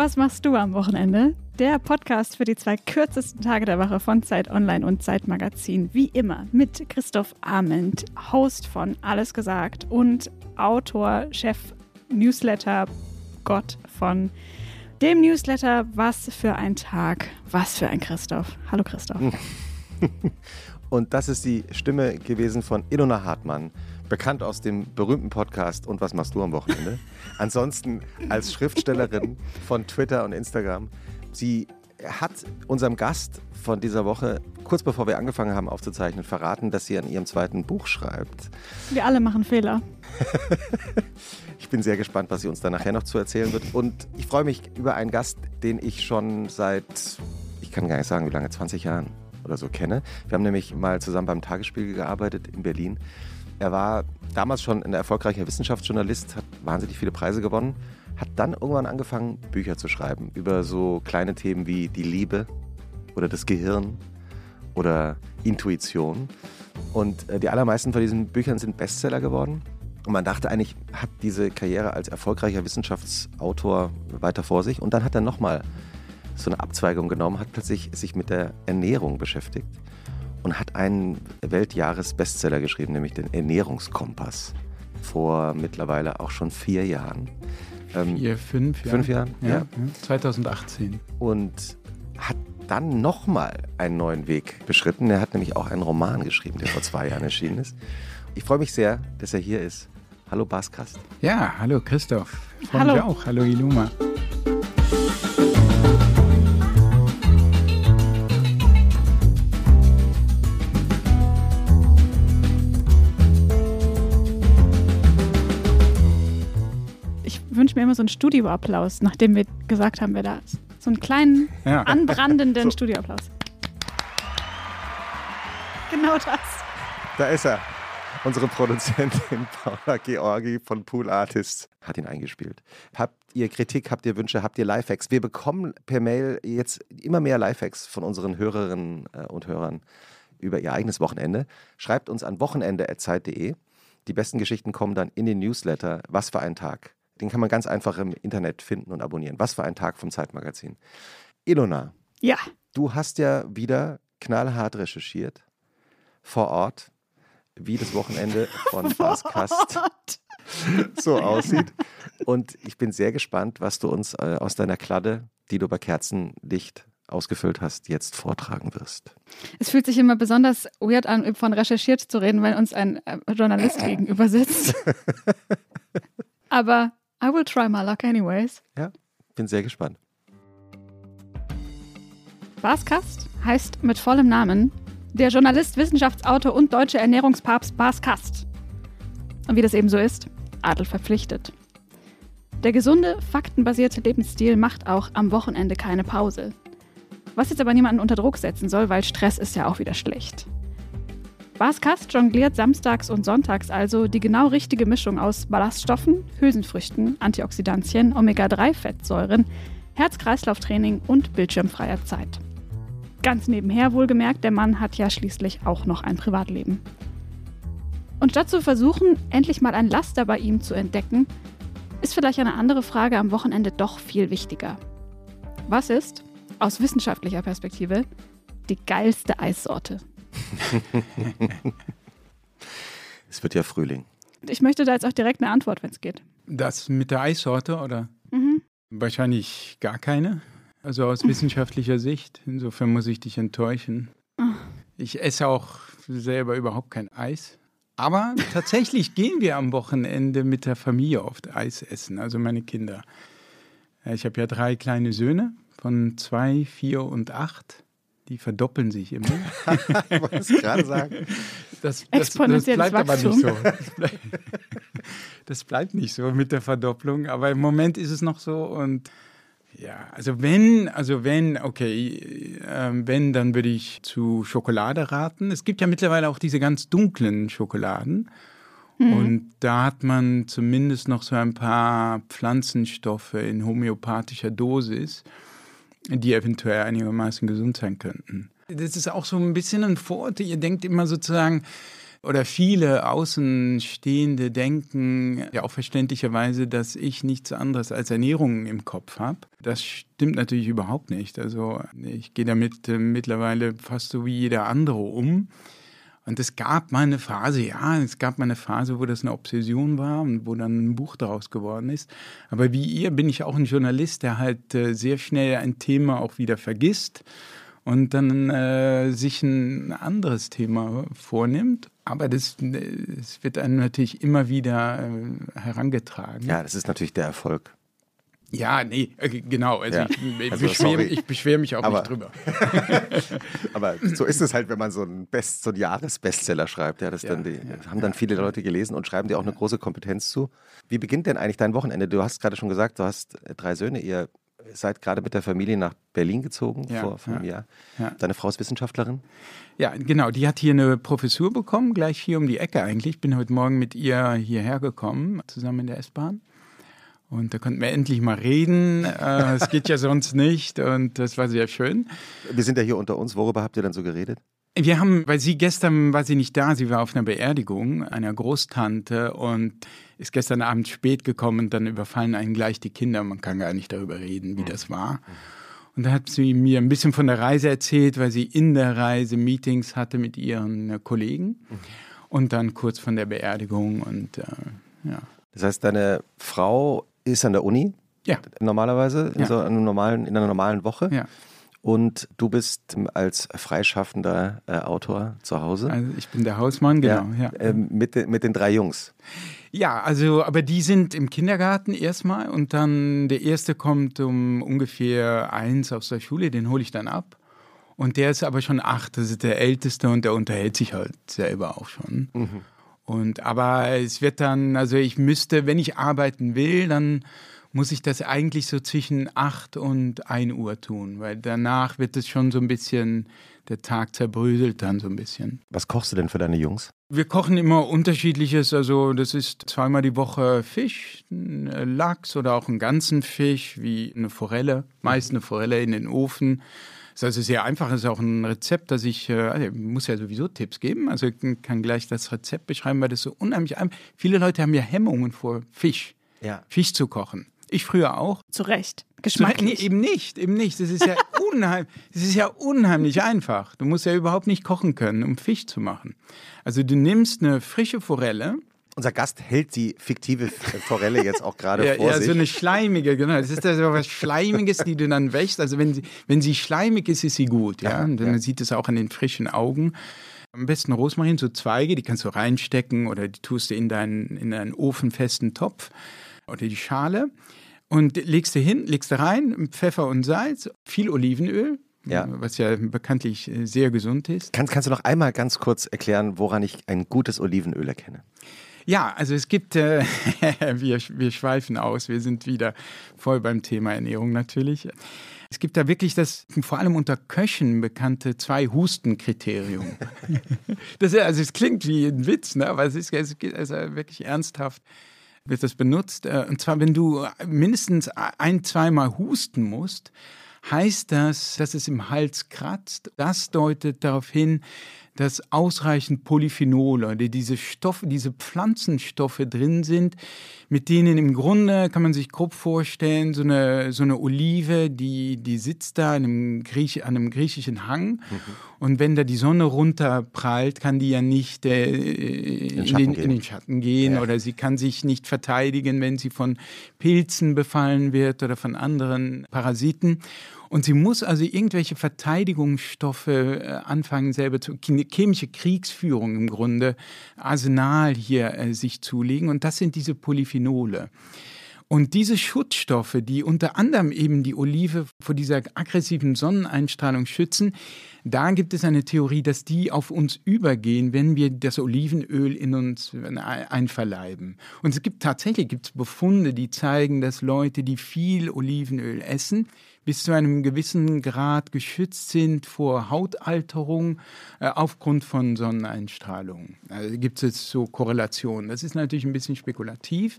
was machst du am Wochenende? Der Podcast für die zwei kürzesten Tage der Woche von Zeit Online und Zeit Magazin. Wie immer mit Christoph Arment, Host von Alles gesagt und Autor, Chef, Newsletter, Gott von dem Newsletter Was für ein Tag, was für ein Christoph. Hallo Christoph. Und das ist die Stimme gewesen von Ilona Hartmann, bekannt aus dem berühmten Podcast Und was machst du am Wochenende? Ansonsten als Schriftstellerin von Twitter und Instagram. Sie hat unserem Gast von dieser Woche, kurz bevor wir angefangen haben aufzuzeichnen, verraten, dass sie an ihrem zweiten Buch schreibt. Wir alle machen Fehler. ich bin sehr gespannt, was sie uns da nachher noch zu erzählen wird. Und ich freue mich über einen Gast, den ich schon seit, ich kann gar nicht sagen, wie lange, 20 Jahren oder so kenne. Wir haben nämlich mal zusammen beim Tagesspiegel gearbeitet in Berlin. Er war damals schon ein erfolgreicher Wissenschaftsjournalist, hat wahnsinnig viele Preise gewonnen, hat dann irgendwann angefangen, Bücher zu schreiben über so kleine Themen wie die Liebe oder das Gehirn oder Intuition. Und äh, die allermeisten von diesen Büchern sind Bestseller geworden. Und man dachte eigentlich, hat diese Karriere als erfolgreicher Wissenschaftsautor weiter vor sich. Und dann hat er nochmal so eine Abzweigung genommen, hat plötzlich sich mit der Ernährung beschäftigt und hat einen Weltjahres-Bestseller geschrieben, nämlich den Ernährungskompass. Vor mittlerweile auch schon vier Jahren. Ähm, vier, fünf. Fünf Jahren, ja. ja. 2018. Und hat dann nochmal einen neuen Weg beschritten. Er hat nämlich auch einen Roman geschrieben, der vor zwei Jahren erschienen ist. Ich freue mich sehr, dass er hier ist. Hallo Baskast. Ja, hallo Christoph. Ich freue mich auch. Hallo Iluma. Mir immer so einen Studioapplaus, nachdem wir gesagt haben, wer da ist. So einen kleinen, ja. anbrandenden so. Studioapplaus. Genau das. Da ist er. Unsere Produzentin Paula Georgi von Pool Artists hat ihn eingespielt. Habt ihr Kritik, habt ihr Wünsche, habt ihr Lifehacks? Wir bekommen per Mail jetzt immer mehr Lifehacks von unseren Hörerinnen äh, und Hörern über ihr eigenes Wochenende. Schreibt uns an wochenende.zeit.de. Die besten Geschichten kommen dann in den Newsletter. Was für ein Tag. Den kann man ganz einfach im Internet finden und abonnieren. Was für ein Tag vom Zeitmagazin. Ilona. Ja. Du hast ja wieder knallhart recherchiert vor Ort, wie das Wochenende von Baskast so aussieht. Und ich bin sehr gespannt, was du uns äh, aus deiner Kladde, die du bei Kerzenlicht ausgefüllt hast, jetzt vortragen wirst. Es fühlt sich immer besonders weird an, von recherchiert zu reden, wenn uns ein äh, Journalist gegenüber sitzt. Aber I will try my luck anyways. Ja, bin sehr gespannt. Baskast heißt mit vollem Namen der Journalist, Wissenschaftsautor und deutsche Ernährungspapst Bas Kast. Und wie das eben so ist, Adel verpflichtet. Der gesunde, faktenbasierte Lebensstil macht auch am Wochenende keine Pause. Was jetzt aber niemanden unter Druck setzen soll, weil Stress ist ja auch wieder schlecht. Bas Kast jongliert samstags und sonntags also die genau richtige Mischung aus Ballaststoffen, Hülsenfrüchten, Antioxidantien, Omega-3-Fettsäuren, Herz-Kreislauf-Training und bildschirmfreier Zeit. Ganz nebenher wohlgemerkt, der Mann hat ja schließlich auch noch ein Privatleben. Und statt zu versuchen, endlich mal ein Laster bei ihm zu entdecken, ist vielleicht eine andere Frage am Wochenende doch viel wichtiger. Was ist, aus wissenschaftlicher Perspektive, die geilste Eissorte? Es wird ja Frühling. Ich möchte da jetzt auch direkt eine Antwort, wenn es geht. Das mit der Eissorte oder? Mhm. Wahrscheinlich gar keine. Also aus wissenschaftlicher Sicht. Insofern muss ich dich enttäuschen. Oh. Ich esse auch selber überhaupt kein Eis. Aber tatsächlich gehen wir am Wochenende mit der Familie oft Eis essen, also meine Kinder. Ich habe ja drei kleine Söhne von zwei, vier und acht die verdoppeln sich immer. ich wollte es gerade sagen. Das, das, das bleibt aber nicht so. Das bleibt, das bleibt nicht so mit der Verdopplung, aber im Moment ist es noch so und ja, also wenn, also wenn, okay, äh, wenn, dann würde ich zu Schokolade raten. Es gibt ja mittlerweile auch diese ganz dunklen Schokoladen. Mhm. Und da hat man zumindest noch so ein paar Pflanzenstoffe in homöopathischer Dosis die eventuell einigermaßen gesund sein könnten. Das ist auch so ein bisschen ein Vorurteil. Ihr denkt immer sozusagen, oder viele Außenstehende denken ja auch verständlicherweise, dass ich nichts anderes als Ernährung im Kopf habe. Das stimmt natürlich überhaupt nicht. Also ich gehe damit äh, mittlerweile fast so wie jeder andere um. Und es gab mal eine Phase, ja, es gab mal eine Phase, wo das eine Obsession war und wo dann ein Buch daraus geworden ist. Aber wie ihr bin ich auch ein Journalist, der halt äh, sehr schnell ein Thema auch wieder vergisst und dann äh, sich ein anderes Thema vornimmt. Aber das, das wird einem natürlich immer wieder äh, herangetragen. Ja, das ist natürlich der Erfolg. Ja, nee, äh, genau. Also ja. ich, also, beschwere, ich beschwere mich auch aber, nicht drüber. aber so ist es halt, wenn man so einen, Best, so einen Jahresbestseller schreibt. Ja, das ja, dann die, haben dann viele Leute gelesen und schreiben dir auch eine große Kompetenz zu. Wie beginnt denn eigentlich dein Wochenende? Du hast gerade schon gesagt, du hast drei Söhne. Ihr seid gerade mit der Familie nach Berlin gezogen ja, vor, vor einem Jahr. Ja. Deine Frau ist Wissenschaftlerin? Ja, genau. Die hat hier eine Professur bekommen, gleich hier um die Ecke eigentlich. Ich bin heute Morgen mit ihr hierher gekommen, zusammen in der S-Bahn. Und da konnten wir endlich mal reden. Äh, es geht ja sonst nicht und das war sehr schön. Wir sind ja hier unter uns. Worüber habt ihr dann so geredet? Wir haben, weil sie gestern war sie nicht da, sie war auf einer Beerdigung einer Großtante und ist gestern Abend spät gekommen und dann überfallen einen gleich die Kinder. Man kann gar nicht darüber reden, wie mhm. das war. Und da hat sie mir ein bisschen von der Reise erzählt, weil sie in der Reise Meetings hatte mit ihren Kollegen mhm. und dann kurz von der Beerdigung und äh, ja. Das heißt, deine Frau ist an der Uni. Ja. Normalerweise, in, ja. so einem normalen, in einer normalen Woche. Ja. Und du bist als freischaffender äh, Autor zu Hause. Also ich bin der Hausmann, genau. Ja, ja. Äh, mit, mit den drei Jungs. Ja, also, aber die sind im Kindergarten erstmal und dann der erste kommt um ungefähr eins aus der Schule, den hole ich dann ab. Und der ist aber schon acht, das ist der Älteste und der unterhält sich halt selber auch schon. Mhm. Und aber es wird dann, also ich müsste, wenn ich arbeiten will, dann muss ich das eigentlich so zwischen 8 und 1 Uhr tun, weil danach wird es schon so ein bisschen, der Tag zerbröselt dann so ein bisschen. Was kochst du denn für deine Jungs? Wir kochen immer unterschiedliches, also das ist zweimal die Woche Fisch, Lachs oder auch einen ganzen Fisch, wie eine Forelle, meist eine Forelle in den Ofen ist also sehr einfach, es ist auch ein Rezept, das ich, äh, also ich muss ja sowieso Tipps geben, also ich kann gleich das Rezept beschreiben, weil das so unheimlich einfach Viele Leute haben ja Hemmungen vor Fisch, ja. Fisch zu kochen. Ich früher auch. Zu Recht. Geschmacklich. Nee, eben nicht, eben nicht. Das ist ja unheimlich, das ist ja unheimlich einfach. Du musst ja überhaupt nicht kochen können, um Fisch zu machen. Also du nimmst eine frische Forelle, unser Gast hält die fiktive Forelle jetzt auch gerade ja, vor ja, sich. Ja, so eine schleimige, genau. Das ist so was Schleimiges, die du dann wächst. Also wenn sie, wenn sie schleimig ist, ist sie gut. Ja, ja und man ja. sieht es auch an den frischen Augen. Am besten Rosmarin, so Zweige, die kannst du reinstecken oder die tust du in deinen, in deinen ofenfesten Topf oder die Schale. Und legst du hin, legst du rein, Pfeffer und Salz, viel Olivenöl, ja. was ja bekanntlich sehr gesund ist. Kannst, kannst du noch einmal ganz kurz erklären, woran ich ein gutes Olivenöl erkenne? Ja, also es gibt, äh, wir, wir schweifen aus, wir sind wieder voll beim Thema Ernährung natürlich. Es gibt da wirklich das vor allem unter Köchen bekannte Zwei-Husten-Kriterium. das, also es klingt wie ein Witz, ne? aber es ist, es ist also wirklich ernsthaft wird das benutzt. Äh, und zwar, wenn du mindestens ein, zweimal husten musst, heißt das, dass es im Hals kratzt. Das deutet darauf hin, dass ausreichend Polyphenole, diese Stoffe, diese Pflanzenstoffe drin sind, mit denen im Grunde kann man sich grob vorstellen, so eine, so eine Olive, die, die sitzt da an einem, Griech, an einem griechischen Hang. Mhm. Und wenn da die Sonne runterprallt, kann die ja nicht äh, in, den, in, den, Schatten gehen ja. oder sie kann sich nicht verteidigen, wenn sie von Pilzen befallen wird oder von anderen Parasiten. Und sie muss also irgendwelche Verteidigungsstoffe äh, anfangen, selber zu, chemische Kriegsführung im Grunde, Arsenal hier äh, sich zulegen. Und das sind diese Polyphenole. Und diese Schutzstoffe, die unter anderem eben die Olive vor dieser aggressiven Sonneneinstrahlung schützen, da gibt es eine Theorie, dass die auf uns übergehen, wenn wir das Olivenöl in uns einverleiben. Und es gibt tatsächlich gibt's Befunde, die zeigen, dass Leute, die viel Olivenöl essen, bis zu einem gewissen Grad geschützt sind vor Hautalterung äh, aufgrund von Sonneneinstrahlung. Also gibt es so Korrelationen. Das ist natürlich ein bisschen spekulativ,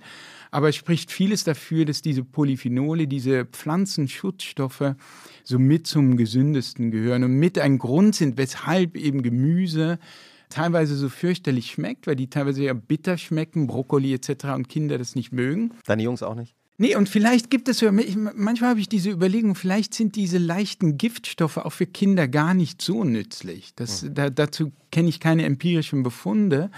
aber es spricht vieles dafür, dass diese Polyphenole, diese Pflanzenschutzstoffe so mit zum gesündesten gehören und mit ein Grund sind, weshalb eben Gemüse teilweise so fürchterlich schmeckt, weil die teilweise ja bitter schmecken, Brokkoli etc. und Kinder das nicht mögen. Deine Jungs auch nicht? Nee, und vielleicht gibt es ja, manchmal habe ich diese Überlegung, vielleicht sind diese leichten Giftstoffe auch für Kinder gar nicht so nützlich. Das, mhm. da, dazu kenne ich keine empirischen Befunde,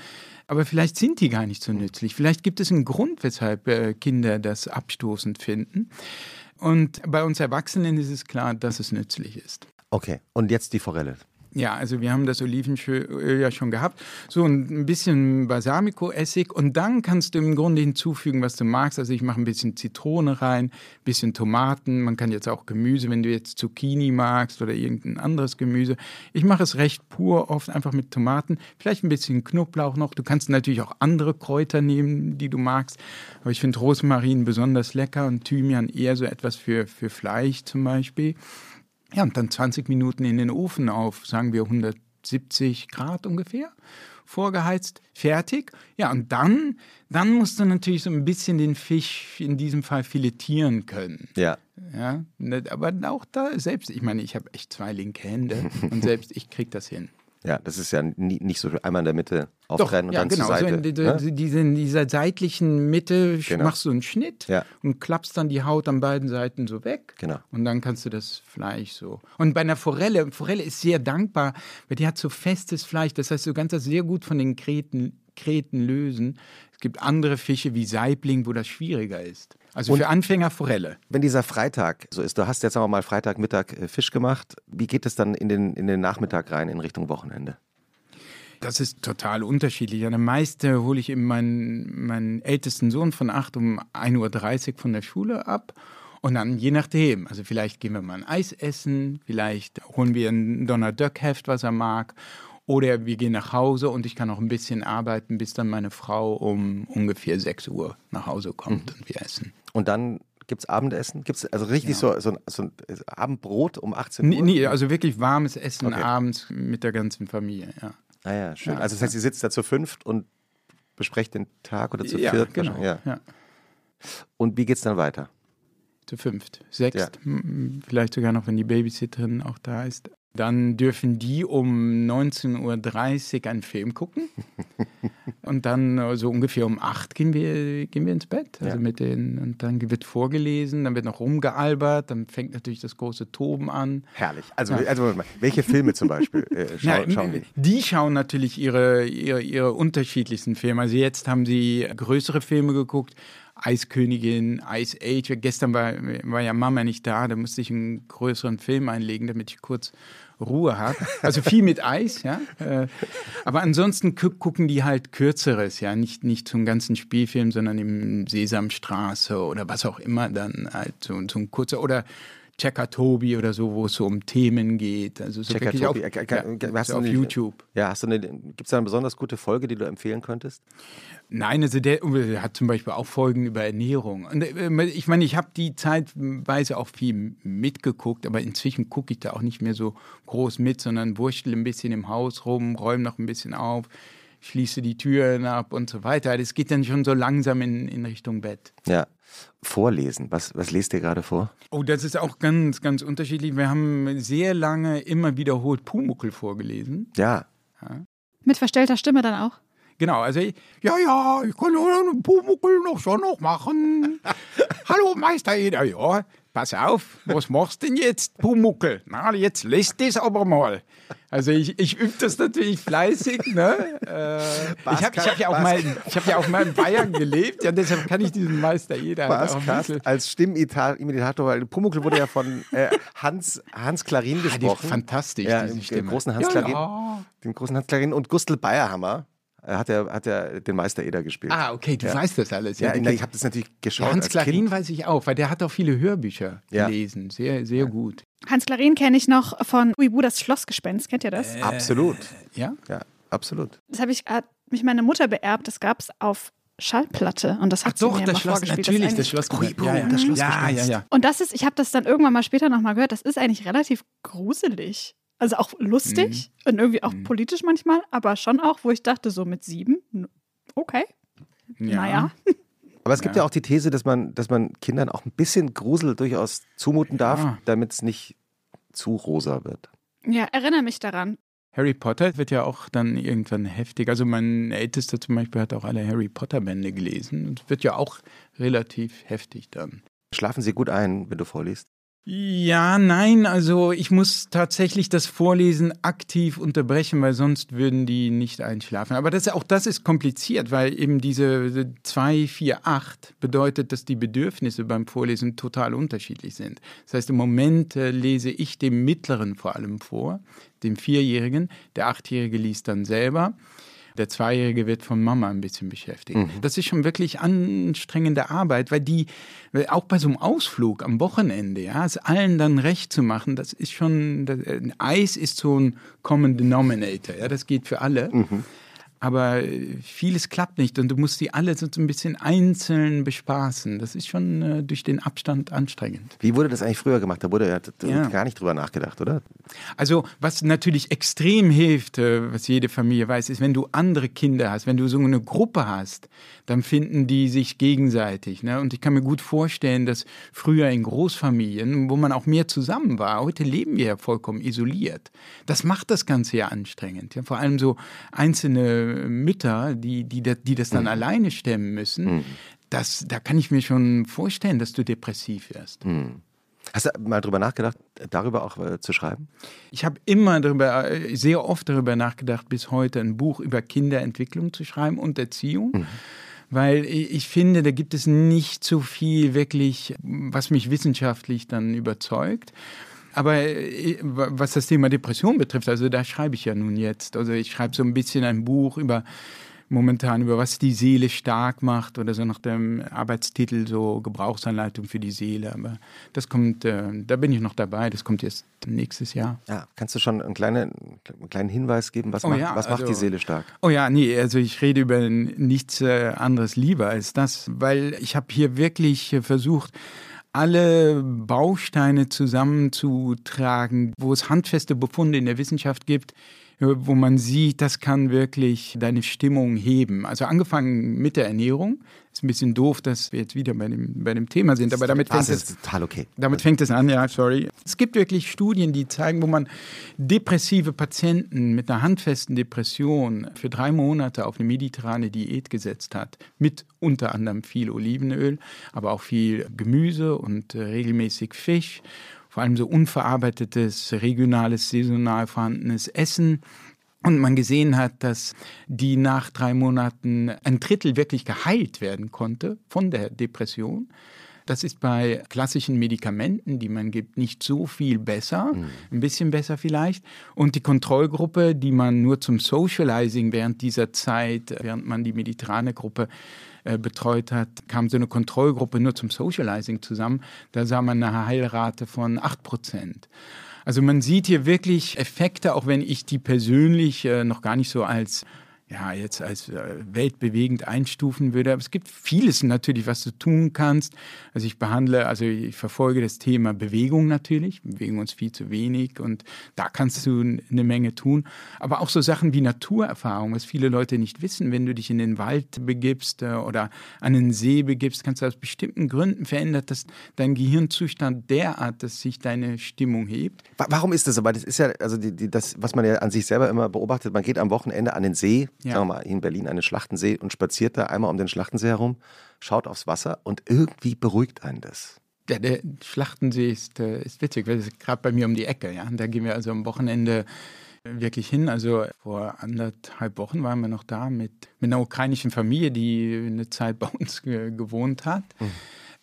aber vielleicht sind die gar nicht so nützlich. Vielleicht gibt es einen Grund, weshalb äh, Kinder das abstoßend finden. Und bei uns Erwachsenen ist es klar, dass es nützlich ist. Okay, und jetzt die Forelle. Ja, also wir haben das Olivenöl ja schon gehabt. So ein bisschen Balsamico-Essig und dann kannst du im Grunde hinzufügen, was du magst. Also ich mache ein bisschen Zitrone rein, ein bisschen Tomaten. Man kann jetzt auch Gemüse, wenn du jetzt Zucchini magst oder irgendein anderes Gemüse. Ich mache es recht pur, oft einfach mit Tomaten. Vielleicht ein bisschen Knoblauch noch. Du kannst natürlich auch andere Kräuter nehmen, die du magst. Aber ich finde Rosmarin besonders lecker und Thymian eher so etwas für, für Fleisch zum Beispiel. Ja, und dann 20 Minuten in den Ofen auf, sagen wir 170 Grad ungefähr, vorgeheizt, fertig. Ja, und dann, dann musst du natürlich so ein bisschen den Fisch in diesem Fall filetieren können. Ja. Ja, ne, aber auch da selbst, ich meine, ich habe echt zwei linke Hände und selbst ich kriege das hin. Ja, das ist ja nie, nicht so einmal in der Mitte auftrennen Doch, und dann genau. zur Seite. So in, ne? diese, in dieser seitlichen Mitte genau. machst du einen Schnitt ja. und klappst dann die Haut an beiden Seiten so weg. Genau. Und dann kannst du das Fleisch so. Und bei einer Forelle, Forelle ist sehr dankbar, weil die hat so festes Fleisch. Das heißt, du kannst das sehr gut von den Kreten, Kreten lösen. Es gibt andere Fische wie Saibling, wo das schwieriger ist. Also und für Anfänger Forelle. Wenn dieser Freitag so ist, du hast jetzt sagen wir mal Freitagmittag äh, Fisch gemacht, wie geht es dann in den, in den Nachmittag rein in Richtung Wochenende? Das ist total unterschiedlich. An meiste hole ich eben meinen, meinen ältesten Sohn von 8 um 1.30 Uhr von der Schule ab. Und dann je nachdem, also vielleicht gehen wir mal ein Eis essen, vielleicht holen wir ein Donner Duck Heft, was er mag. Oder wir gehen nach Hause und ich kann auch ein bisschen arbeiten, bis dann meine Frau um ungefähr 6 Uhr nach Hause kommt mhm. und wir essen. Und dann gibt es Abendessen? Gibt es also richtig ja. so, so, so, ein Abendbrot um 18 Uhr? Nee, also wirklich warmes Essen okay. abends mit der ganzen Familie, ja. Ah ja, schön. Ja, also das heißt, ihr sitzt da zu fünft und besprecht den Tag oder zu ja, viert? Genau. Ja. ja. Und wie geht es dann weiter? Zu fünft, sechst, vielleicht sogar noch, wenn die Babysitterin auch da ist. Dann dürfen die um 19.30 Uhr einen Film gucken. und dann so also ungefähr um 8 gehen wir, gehen wir ins Bett. Also ja. mit den, und dann wird vorgelesen, dann wird noch rumgealbert, dann fängt natürlich das große Toben an. Herrlich. Also, ja. also welche Filme zum Beispiel äh, schau, ja, schauen die? Die schauen natürlich ihre, ihre, ihre unterschiedlichsten Filme. Also jetzt haben sie größere Filme geguckt. Eiskönigin, Ice Age. Gestern war, war ja Mama nicht da, da musste ich einen größeren Film einlegen, damit ich kurz Ruhe hat. Also viel mit Eis, ja. Äh, aber ansonsten gucken die halt Kürzeres, ja. Nicht, nicht zum ganzen Spielfilm, sondern im Sesamstraße oder was auch immer dann halt so, so ein kurzer oder Checker Tobi oder so, wo es so um Themen geht. Also so Checker Tobi, auf, äh, ja, hast so auf YouTube. Ja, hast du eine, gibt es da eine besonders gute Folge, die du empfehlen könntest? Nein, also der, der hat zum Beispiel auch Folgen über Ernährung. Und äh, ich meine, ich habe die zeitweise auch viel mitgeguckt, aber inzwischen gucke ich da auch nicht mehr so groß mit, sondern wurschtel ein bisschen im Haus rum, räume noch ein bisschen auf schließe die Türen ab und so weiter. Das geht dann schon so langsam in, in Richtung Bett. Ja. Vorlesen, was, was lest ihr gerade vor? Oh, das ist auch ganz, ganz unterschiedlich. Wir haben sehr lange immer wiederholt Pumuckel vorgelesen. Ja. ja. Mit verstellter Stimme dann auch? Genau, also ja, ja, ich kann Pumuckel noch schon noch machen. Hallo Meister Eder, ja, pass auf, was machst du denn jetzt, Pumuckel? Na, jetzt lässt es aber mal. Also ich, ich übe das natürlich fleißig. Ne? Äh, ich habe hab ja, auch mal, hab ja auch mal in Bayern gelebt, ja, deshalb kann ich diesen Meister jeder halt als Stimmimitator, weil Pumuckl wurde ja von äh, Hans, Hans Klarin ah, gesprochen. fantastisch, ja, diese Stimme. Großen Hans ja, Klarin, ja. Den großen Hans Klarin und Gustl Bayerhammer hat er, hat er den Meister Eder gespielt. Ah, okay, du ja. weißt das alles. Ja, ja ich habe das natürlich geschaut. Hans Klarin weiß ich auch, weil der hat auch viele Hörbücher gelesen. Sehr, sehr gut. Hans Klarin kenne ich noch von Uibu, das Schlossgespenst. Kennt ihr das? Äh, absolut. Ja? Ja, absolut. Das habe ich, hat mich meine Mutter beerbt. Das gab es auf Schallplatte und das hat Ach doch, mir das Schloss, natürlich, das, das Schlossgespenst. Ja, ja. Das Schlossgespenst. Ja, ja, ja. Und das ist, ich habe das dann irgendwann mal später nochmal gehört, das ist eigentlich relativ gruselig. Also auch lustig mhm. und irgendwie auch mhm. politisch manchmal, aber schon auch, wo ich dachte, so mit sieben, okay. Ja. Naja. Aber es gibt ja. ja auch die These, dass man, dass man Kindern auch ein bisschen Grusel durchaus zumuten darf, ja. damit es nicht zu rosa wird. Ja, erinnere mich daran. Harry Potter wird ja auch dann irgendwann heftig. Also mein Ältester zum Beispiel hat auch alle Harry Potter Bände gelesen. Und wird ja auch relativ heftig dann. Schlafen Sie gut ein, wenn du vorliest? Ja, nein, also ich muss tatsächlich das Vorlesen aktiv unterbrechen, weil sonst würden die nicht einschlafen. Aber das, auch das ist kompliziert, weil eben diese 2, 4, 8 bedeutet, dass die Bedürfnisse beim Vorlesen total unterschiedlich sind. Das heißt, im Moment äh, lese ich dem Mittleren vor allem vor, dem Vierjährigen. Der Achtjährige liest dann selber. Der Zweijährige wird von Mama ein bisschen beschäftigt. Mhm. Das ist schon wirklich anstrengende Arbeit, weil die, auch bei so einem Ausflug am Wochenende, ja, es allen dann recht zu machen, das ist schon, das, Eis ist so ein Common Denominator, ja, das geht für alle. Mhm aber vieles klappt nicht und du musst die alle so ein bisschen einzeln bespaßen. Das ist schon äh, durch den Abstand anstrengend. Wie wurde das eigentlich früher gemacht? Da wurde ja, ja. gar nicht drüber nachgedacht, oder? Also, was natürlich extrem hilft, äh, was jede Familie weiß, ist, wenn du andere Kinder hast, wenn du so eine Gruppe hast, dann finden die sich gegenseitig. Ne? Und ich kann mir gut vorstellen, dass früher in Großfamilien, wo man auch mehr zusammen war, heute leben wir ja vollkommen isoliert. Das macht das Ganze ja anstrengend. Ja? Vor allem so einzelne Mütter, die, die, die das dann mhm. alleine stemmen müssen. Mhm. Das, da kann ich mir schon vorstellen, dass du depressiv wirst. Mhm. Hast du mal darüber nachgedacht, darüber auch äh, zu schreiben? Ich habe immer darüber, äh, sehr oft darüber nachgedacht, bis heute ein Buch über Kinderentwicklung zu schreiben und Erziehung. Mhm weil ich finde, da gibt es nicht so viel wirklich, was mich wissenschaftlich dann überzeugt. Aber äh, was das Thema Depression betrifft, also da schreibe ich ja nun jetzt. Also ich schreibe so ein bisschen ein Buch über momentan über was die Seele stark macht oder so nach dem Arbeitstitel so Gebrauchsanleitung für die Seele. Aber das kommt, äh, da bin ich noch dabei, das kommt jetzt nächstes Jahr. Ja, kannst du schon einen kleinen, einen kleinen Hinweis geben, was, oh, macht, ja, was macht die also Seele stark? Oh ja, nee, also ich rede über nichts äh, anderes lieber als das, weil ich habe hier wirklich versucht, alle Bausteine zusammenzutragen, wo es handfeste Befunde in der Wissenschaft gibt, wo man sieht, das kann wirklich deine Stimmung heben. Also angefangen mit der Ernährung. Ist ein bisschen doof, dass wir jetzt wieder bei dem, bei dem Thema sind, aber damit fängt es total okay. Damit fängt es an, ja, sorry. Es gibt wirklich Studien, die zeigen, wo man depressive Patienten mit einer handfesten Depression für drei Monate auf eine mediterrane Diät gesetzt hat, mit unter anderem viel Olivenöl, aber auch viel Gemüse und äh, regelmäßig Fisch vor allem so unverarbeitetes, regionales, saisonal vorhandenes Essen. Und man gesehen hat, dass die nach drei Monaten ein Drittel wirklich geheilt werden konnte von der Depression. Das ist bei klassischen Medikamenten, die man gibt, nicht so viel besser, mhm. ein bisschen besser vielleicht. Und die Kontrollgruppe, die man nur zum Socializing während dieser Zeit, während man die mediterrane Gruppe äh, betreut hat, kam so eine Kontrollgruppe nur zum Socializing zusammen. Da sah man eine Heilrate von 8 Prozent. Also man sieht hier wirklich Effekte, auch wenn ich die persönlich äh, noch gar nicht so als ja, jetzt als äh, weltbewegend einstufen würde. Aber es gibt vieles natürlich, was du tun kannst. Also ich behandle, also ich verfolge das Thema Bewegung natürlich. Wir bewegen uns viel zu wenig und da kannst du eine Menge tun. Aber auch so Sachen wie Naturerfahrung, was viele Leute nicht wissen. Wenn du dich in den Wald begibst äh, oder an einen See begibst, kannst du aus bestimmten Gründen verändert das dein Gehirnzustand derart, dass sich deine Stimmung hebt. Warum ist das aber? Das ist ja, also die, die, das, was man ja an sich selber immer beobachtet, man geht am Wochenende an den See, ja. sagen wir mal, in Berlin einen Schlachtensee und spaziert da einmal um den Schlachtensee herum, schaut aufs Wasser und irgendwie beruhigt einen das. Ja, der Schlachtensee ist, äh, ist witzig, weil es gerade bei mir um die Ecke. Ja? Da gehen wir also am Wochenende wirklich hin. Also vor anderthalb Wochen waren wir noch da mit, mit einer ukrainischen Familie, die eine Zeit bei uns gewohnt hat. Mhm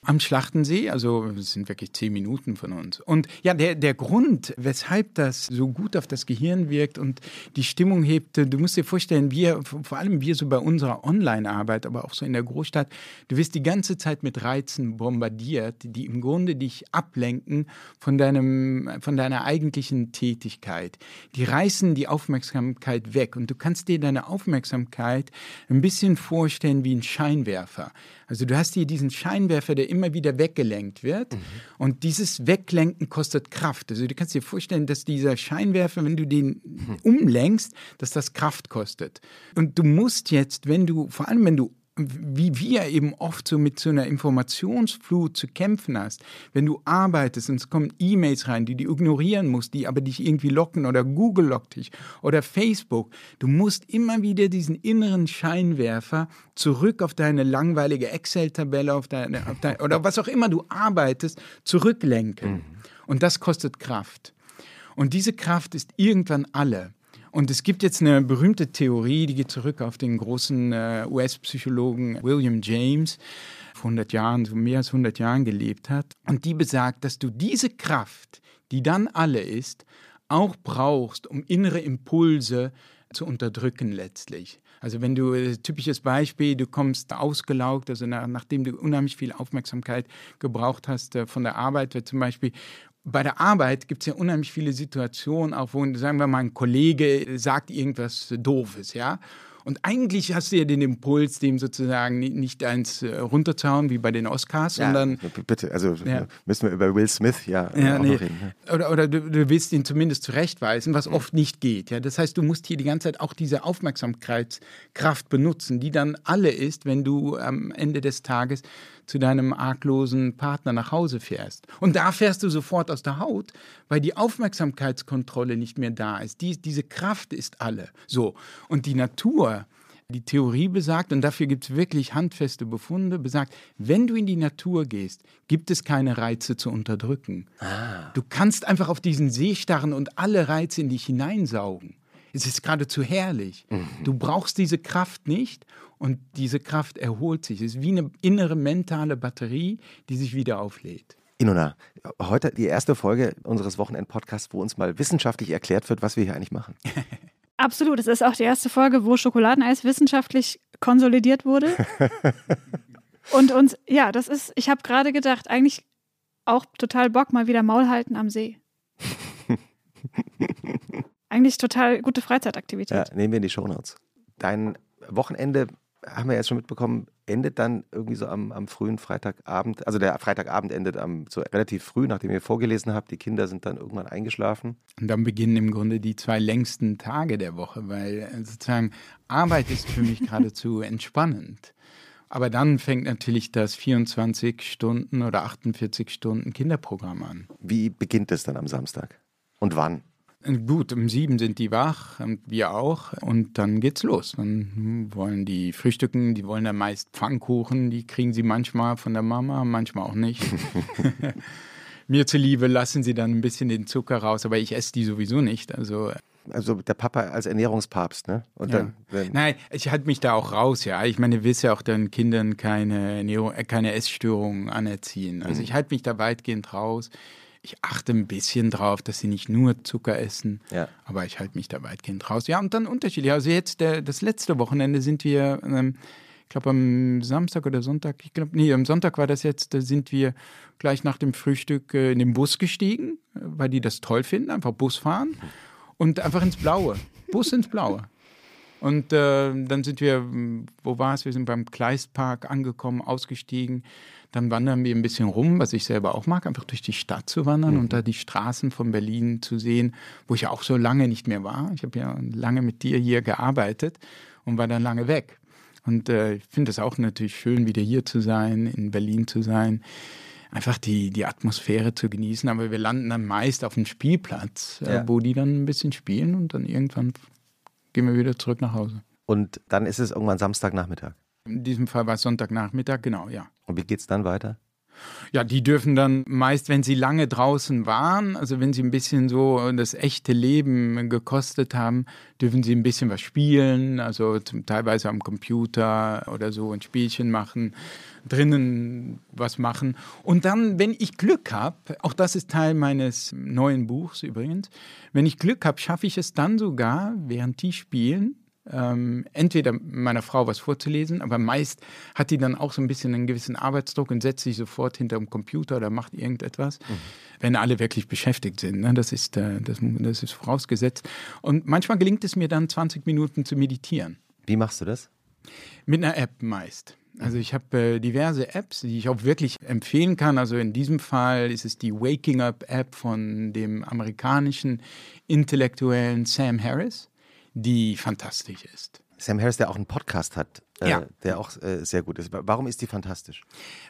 am Schlachtensee, also es sind wirklich zehn Minuten von uns. Und ja, der, der Grund, weshalb das so gut auf das Gehirn wirkt und die Stimmung hebt, du musst dir vorstellen, wir, vor allem wir so bei unserer Online-Arbeit, aber auch so in der Großstadt, du wirst die ganze Zeit mit Reizen bombardiert, die im Grunde dich ablenken von, deinem, von deiner eigentlichen Tätigkeit. Die reißen die Aufmerksamkeit weg und du kannst dir deine Aufmerksamkeit ein bisschen vorstellen wie ein Scheinwerfer. Also du hast hier diesen Scheinwerfer, der immer wieder weggelenkt wird. Mhm. Und dieses Weglenken kostet Kraft. Also du kannst dir vorstellen, dass dieser Scheinwerfer, wenn du den mhm. umlenkst, dass das Kraft kostet. Und du musst jetzt, wenn du, vor allem wenn du wie wir eben oft so mit so einer Informationsflut zu kämpfen hast. Wenn du arbeitest und es kommen E-Mails rein, die du ignorieren musst, die aber dich irgendwie locken oder Google lockt dich oder Facebook. Du musst immer wieder diesen inneren Scheinwerfer zurück auf deine langweilige Excel-Tabelle auf deine, auf deine, oder was auch immer du arbeitest, zurücklenken. Mhm. Und das kostet Kraft. Und diese Kraft ist irgendwann alle. Und es gibt jetzt eine berühmte Theorie, die geht zurück auf den großen äh, US-Psychologen William James, vor 100 Jahren, so mehr als 100 Jahren gelebt hat. Und die besagt, dass du diese Kraft, die dann alle ist, auch brauchst, um innere Impulse zu unterdrücken letztlich. Also wenn du, äh, typisches Beispiel, du kommst ausgelaugt, also nach, nachdem du unheimlich viel Aufmerksamkeit gebraucht hast äh, von der Arbeit, zum Beispiel bei der Arbeit gibt es ja unheimlich viele Situationen, auch wo, sagen wir mal, ein Kollege sagt irgendwas Doofes, ja. Und eigentlich hast du ja den Impuls, dem sozusagen nicht eins äh, runterzuhauen wie bei den Oscars, ja, sondern. Bitte, also ja. müssen wir über Will Smith ja, ja nee. reden. Oder, oder du, du, willst ihn zumindest zurechtweisen, was oft nicht geht. Ja? Das heißt, du musst hier die ganze Zeit auch diese Aufmerksamkeitskraft benutzen, die dann alle ist, wenn du am Ende des Tages zu deinem arglosen Partner nach Hause fährst. Und da fährst du sofort aus der Haut, weil die Aufmerksamkeitskontrolle nicht mehr da ist. Die, diese Kraft ist alle. So. Und die Natur, die Theorie besagt, und dafür gibt es wirklich handfeste Befunde, besagt, wenn du in die Natur gehst, gibt es keine Reize zu unterdrücken. Ah. Du kannst einfach auf diesen See starren und alle Reize in dich hineinsaugen. Es ist geradezu herrlich. Mhm. Du brauchst diese Kraft nicht und diese Kraft erholt sich. Es ist wie eine innere mentale Batterie, die sich wieder auflädt. Inona, heute die erste Folge unseres Wochenend-Podcasts, wo uns mal wissenschaftlich erklärt wird, was wir hier eigentlich machen. Absolut. Es ist auch die erste Folge, wo Schokoladeneis wissenschaftlich konsolidiert wurde. und uns, ja, das ist, ich habe gerade gedacht, eigentlich auch total Bock, mal wieder Maul halten am See. eigentlich total gute Freizeitaktivität. Ja, nehmen wir in die Shownotes. Dein Wochenende haben wir jetzt schon mitbekommen, endet dann irgendwie so am, am frühen Freitagabend. Also der Freitagabend endet am, so relativ früh, nachdem ihr vorgelesen habt. Die Kinder sind dann irgendwann eingeschlafen. Und dann beginnen im Grunde die zwei längsten Tage der Woche, weil äh, sozusagen Arbeit ist für mich geradezu entspannend. Aber dann fängt natürlich das 24 Stunden oder 48 Stunden Kinderprogramm an. Wie beginnt es dann am Samstag? Und wann? Gut, um sieben sind die wach, wir auch. Und dann geht's los. Dann wollen die frühstücken, die wollen dann meist Pfannkuchen, die kriegen sie manchmal von der Mama, manchmal auch nicht. Mir zuliebe lassen sie dann ein bisschen den Zucker raus, aber ich esse die sowieso nicht. Also also der Papa als Ernährungspapst, ne? Und ja. dann, Nein, ich halte mich da auch raus, ja. Ich meine, willst ja auch deinen Kindern keine, Ernährung, äh, keine Essstörungen anerziehen. Also mhm. ich halte mich da weitgehend raus ich achte ein bisschen drauf, dass sie nicht nur Zucker essen, ja. aber ich halte mich da weitgehend raus. Ja, und dann unterschiedlich. Also jetzt der, das letzte Wochenende sind wir, ähm, ich glaube am Samstag oder Sonntag, ich glaube, nee, am Sonntag war das jetzt, da sind wir gleich nach dem Frühstück äh, in den Bus gestiegen, weil die das toll finden, einfach Bus fahren und einfach ins Blaue. Bus ins Blaue. Und äh, dann sind wir, wo war es? Wir sind beim Kleistpark angekommen, ausgestiegen. Dann wandern wir ein bisschen rum, was ich selber auch mag, einfach durch die Stadt zu wandern mhm. und da die Straßen von Berlin zu sehen, wo ich auch so lange nicht mehr war. Ich habe ja lange mit dir hier gearbeitet und war dann lange weg. Und äh, ich finde es auch natürlich schön, wieder hier zu sein, in Berlin zu sein einfach die, die Atmosphäre zu genießen. Aber wir landen dann meist auf dem Spielplatz, äh, ja. äh, wo die dann ein bisschen spielen und dann irgendwann gehen wir wieder zurück nach Hause. Und dann ist es irgendwann Samstagnachmittag. In diesem Fall war es Sonntagnachmittag, genau, ja. Und wie geht es dann weiter? Ja, die dürfen dann meist, wenn sie lange draußen waren, also wenn sie ein bisschen so das echte Leben gekostet haben, dürfen sie ein bisschen was spielen, also teilweise am Computer oder so ein Spielchen machen, drinnen was machen. Und dann, wenn ich Glück habe, auch das ist Teil meines neuen Buchs übrigens, wenn ich Glück habe, schaffe ich es dann sogar, während die spielen, ähm, entweder meiner Frau was vorzulesen, aber meist hat die dann auch so ein bisschen einen gewissen Arbeitsdruck und setzt sich sofort hinter dem Computer oder macht irgendetwas, mhm. wenn alle wirklich beschäftigt sind. Ne? Das, ist, äh, das, das ist vorausgesetzt. Und manchmal gelingt es mir dann 20 Minuten zu meditieren. Wie machst du das? Mit einer App meist. Also ich habe äh, diverse Apps, die ich auch wirklich empfehlen kann. Also in diesem Fall ist es die Waking Up App von dem amerikanischen Intellektuellen Sam Harris die fantastisch ist. Sam Harris, der auch einen Podcast hat, äh, ja. der auch äh, sehr gut ist. Warum ist die fantastisch?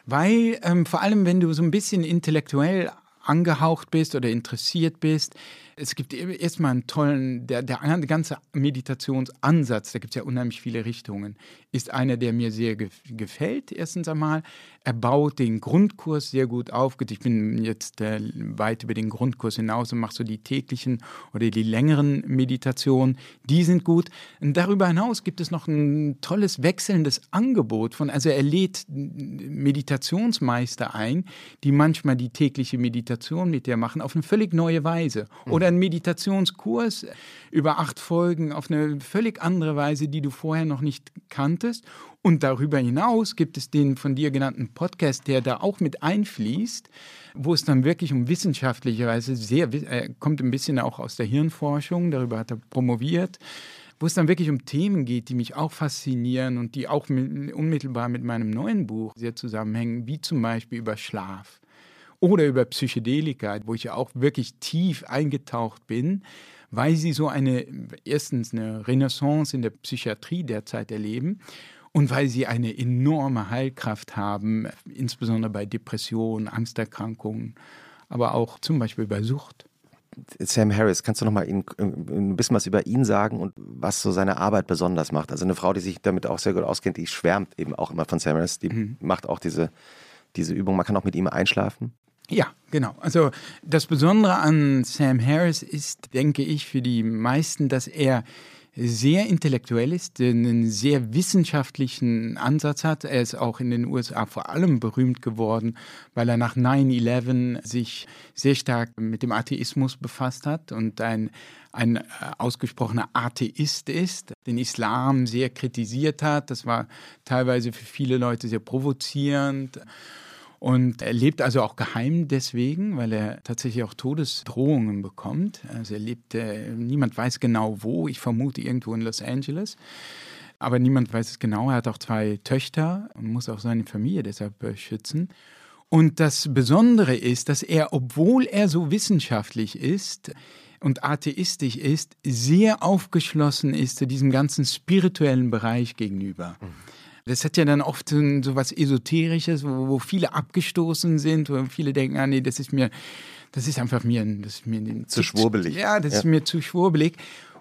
Weil ähm, vor allem, wenn du so ein bisschen intellektuell angehaucht bist oder interessiert bist, es gibt erstmal einen tollen, der, der ganze Meditationsansatz, da gibt es ja unheimlich viele Richtungen, ist einer, der mir sehr gefällt, erstens einmal. Er baut den Grundkurs sehr gut auf. Ich bin jetzt äh, weit über den Grundkurs hinaus und mache so die täglichen oder die längeren Meditationen. Die sind gut. Und darüber hinaus gibt es noch ein tolles wechselndes Angebot von, also er lädt Meditationsmeister ein, die manchmal die tägliche Meditation mit dir machen, auf eine völlig neue Weise. Mhm. Oder einen Meditationskurs über acht Folgen auf eine völlig andere Weise, die du vorher noch nicht kanntest. Und darüber hinaus gibt es den von dir genannten Podcast, der da auch mit einfließt, wo es dann wirklich um wissenschaftliche Weise sehr, er kommt ein bisschen auch aus der Hirnforschung, darüber hat er promoviert, wo es dann wirklich um Themen geht, die mich auch faszinieren und die auch mit, unmittelbar mit meinem neuen Buch sehr zusammenhängen, wie zum Beispiel über Schlaf oder über Psychedelika, wo ich ja auch wirklich tief eingetaucht bin, weil sie so eine, erstens eine Renaissance in der Psychiatrie derzeit erleben und weil sie eine enorme Heilkraft haben, insbesondere bei Depressionen, Angsterkrankungen, aber auch zum Beispiel bei Sucht. Sam Harris, kannst du noch mal ihn, ein bisschen was über ihn sagen und was so seine Arbeit besonders macht? Also eine Frau, die sich damit auch sehr gut auskennt, die schwärmt eben auch immer von Sam Harris, die mhm. macht auch diese, diese Übung. Man kann auch mit ihm einschlafen. Ja, genau. Also das Besondere an Sam Harris ist, denke ich, für die meisten, dass er sehr intellektuell ist, einen sehr wissenschaftlichen Ansatz hat. Er ist auch in den USA vor allem berühmt geworden, weil er nach 9-11 sich sehr stark mit dem Atheismus befasst hat und ein, ein äh, ausgesprochener Atheist ist, den Islam sehr kritisiert hat. Das war teilweise für viele Leute sehr provozierend. Und er lebt also auch geheim deswegen, weil er tatsächlich auch Todesdrohungen bekommt. Also er lebt, äh, niemand weiß genau wo, ich vermute irgendwo in Los Angeles. Aber niemand weiß es genau. Er hat auch zwei Töchter und muss auch seine Familie deshalb schützen. Und das Besondere ist, dass er, obwohl er so wissenschaftlich ist, und atheistisch ist, sehr aufgeschlossen ist zu diesem ganzen spirituellen Bereich gegenüber. Mhm. Das hat ja dann oft so was Esoterisches, wo, wo viele abgestoßen sind, wo viele denken, ah nee, das ist mir, das ist einfach mir, das ist mir zu schwurbelig. Ja, das ja. ist mir zu schwurbelig.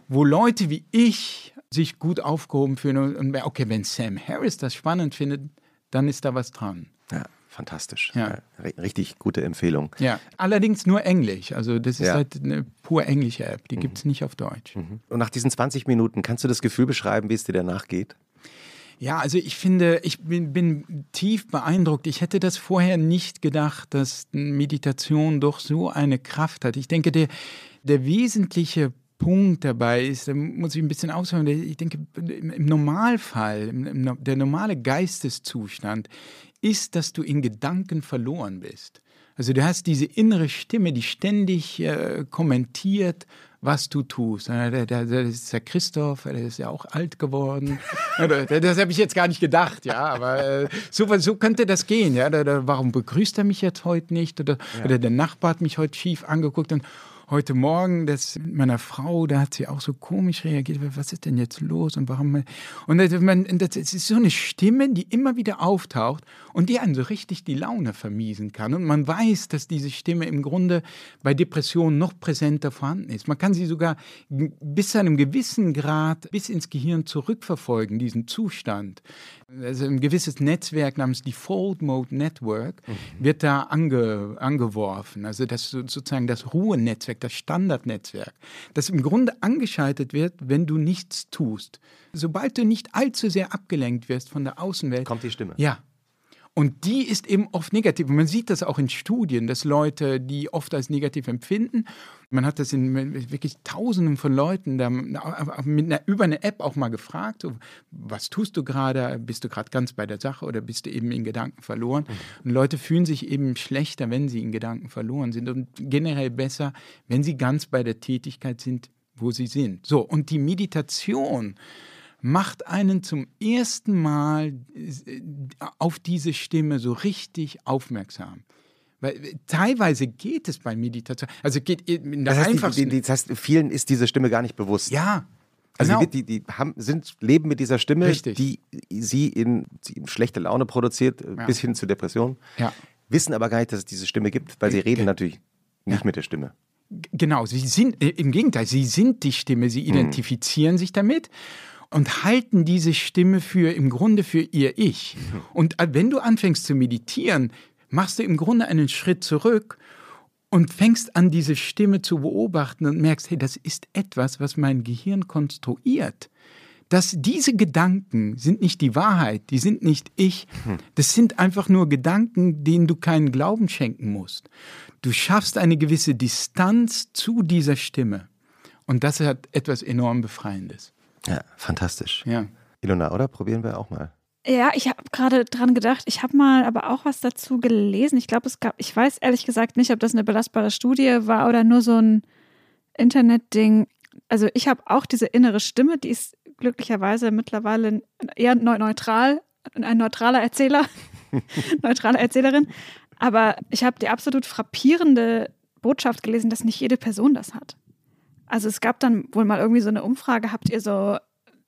Wo Leute wie ich sich gut aufgehoben fühlen und, okay, wenn Sam Harris das spannend findet, dann ist da was dran. Ja fantastisch. Ja. Richtig gute Empfehlung. Ja, allerdings nur Englisch. Also das ist ja. halt eine pur englische App. Die mhm. gibt es nicht auf Deutsch. Mhm. Und nach diesen 20 Minuten, kannst du das Gefühl beschreiben, wie es dir danach geht? Ja, also ich finde, ich bin, bin, tief beeindruckt. Ich hätte das vorher nicht gedacht, dass Meditation doch so eine Kraft hat. Ich denke, der, der wesentliche Punkt dabei ist, da muss ich ein bisschen ausholen, ich denke, im Normalfall, der normale Geisteszustand ist, dass du in Gedanken verloren bist. Also du hast diese innere Stimme, die ständig äh, kommentiert, was du tust. Der, der, der ist der Christoph, der ist ja auch alt geworden. das habe ich jetzt gar nicht gedacht, ja, aber äh, so, so könnte das gehen. Ja? warum begrüßt er mich jetzt heute nicht? Oder, ja. oder der Nachbar hat mich heute schief angeguckt. Und heute Morgen, das mit meiner Frau, da hat sie auch so komisch reagiert. Was ist denn jetzt los und warum? Und das ist so eine Stimme, die immer wieder auftaucht und die einen so richtig die Laune vermiesen kann. Und man weiß, dass diese Stimme im Grunde bei Depressionen noch präsenter vorhanden ist. Man kann sie sogar bis zu einem gewissen Grad bis ins Gehirn zurückverfolgen, diesen Zustand. Also ein gewisses Netzwerk namens Default Mode Network mhm. wird da ange, angeworfen. Also das sozusagen das Ruhenetzwerk, das Standardnetzwerk, das im Grunde angeschaltet wird, wenn du nichts tust. Sobald du nicht allzu sehr abgelenkt wirst von der Außenwelt, kommt die Stimme. Ja, und die ist eben oft negativ. Und man sieht das auch in Studien, dass Leute, die oft als negativ empfinden, man hat das in wirklich Tausenden von Leuten da, mit einer, über eine App auch mal gefragt, so, was tust du gerade? Bist du gerade ganz bei der Sache oder bist du eben in Gedanken verloren? Mhm. Und Leute fühlen sich eben schlechter, wenn sie in Gedanken verloren sind und generell besser, wenn sie ganz bei der Tätigkeit sind, wo sie sind. So, und die Meditation, macht einen zum ersten Mal äh, auf diese Stimme so richtig aufmerksam. Weil äh, teilweise geht es bei Meditation. Also geht in der das heißt. Die, die, das heißt, vielen ist diese Stimme gar nicht bewusst. Ja. Also genau. die, die, haben, sind, leben mit dieser Stimme, Richtig. die sie in, sie in schlechte Laune produziert, ja. bis hin zu Depressionen. Ja. Wissen aber gar nicht, dass es diese Stimme gibt, weil sie reden natürlich nicht ja. mit der Stimme. Genau, sie sind, äh, im Gegenteil, sie sind die Stimme, sie hm. identifizieren mhm. sich damit und halten diese Stimme für im Grunde für ihr Ich. Und äh, wenn du anfängst zu meditieren, machst du im Grunde einen Schritt zurück und fängst an, diese Stimme zu beobachten und merkst, hey, das ist etwas, was mein Gehirn konstruiert. Dass diese Gedanken sind nicht die Wahrheit, die sind nicht ich, hm. das sind einfach nur Gedanken, denen du keinen Glauben schenken musst. Du schaffst eine gewisse Distanz zu dieser Stimme. Und das hat etwas enorm Befreiendes. Ja, fantastisch. Ja. Ilona, oder? Probieren wir auch mal. Ja, ich habe gerade dran gedacht, ich habe mal aber auch was dazu gelesen. Ich glaube, es gab, ich weiß ehrlich gesagt nicht, ob das eine belastbare Studie war oder nur so ein Internetding. Also ich habe auch diese innere Stimme, die ist glücklicherweise mittlerweile eher neutral, ein neutraler Erzähler, neutrale Erzählerin. Aber ich habe die absolut frappierende Botschaft gelesen, dass nicht jede Person das hat. Also es gab dann wohl mal irgendwie so eine Umfrage, habt ihr so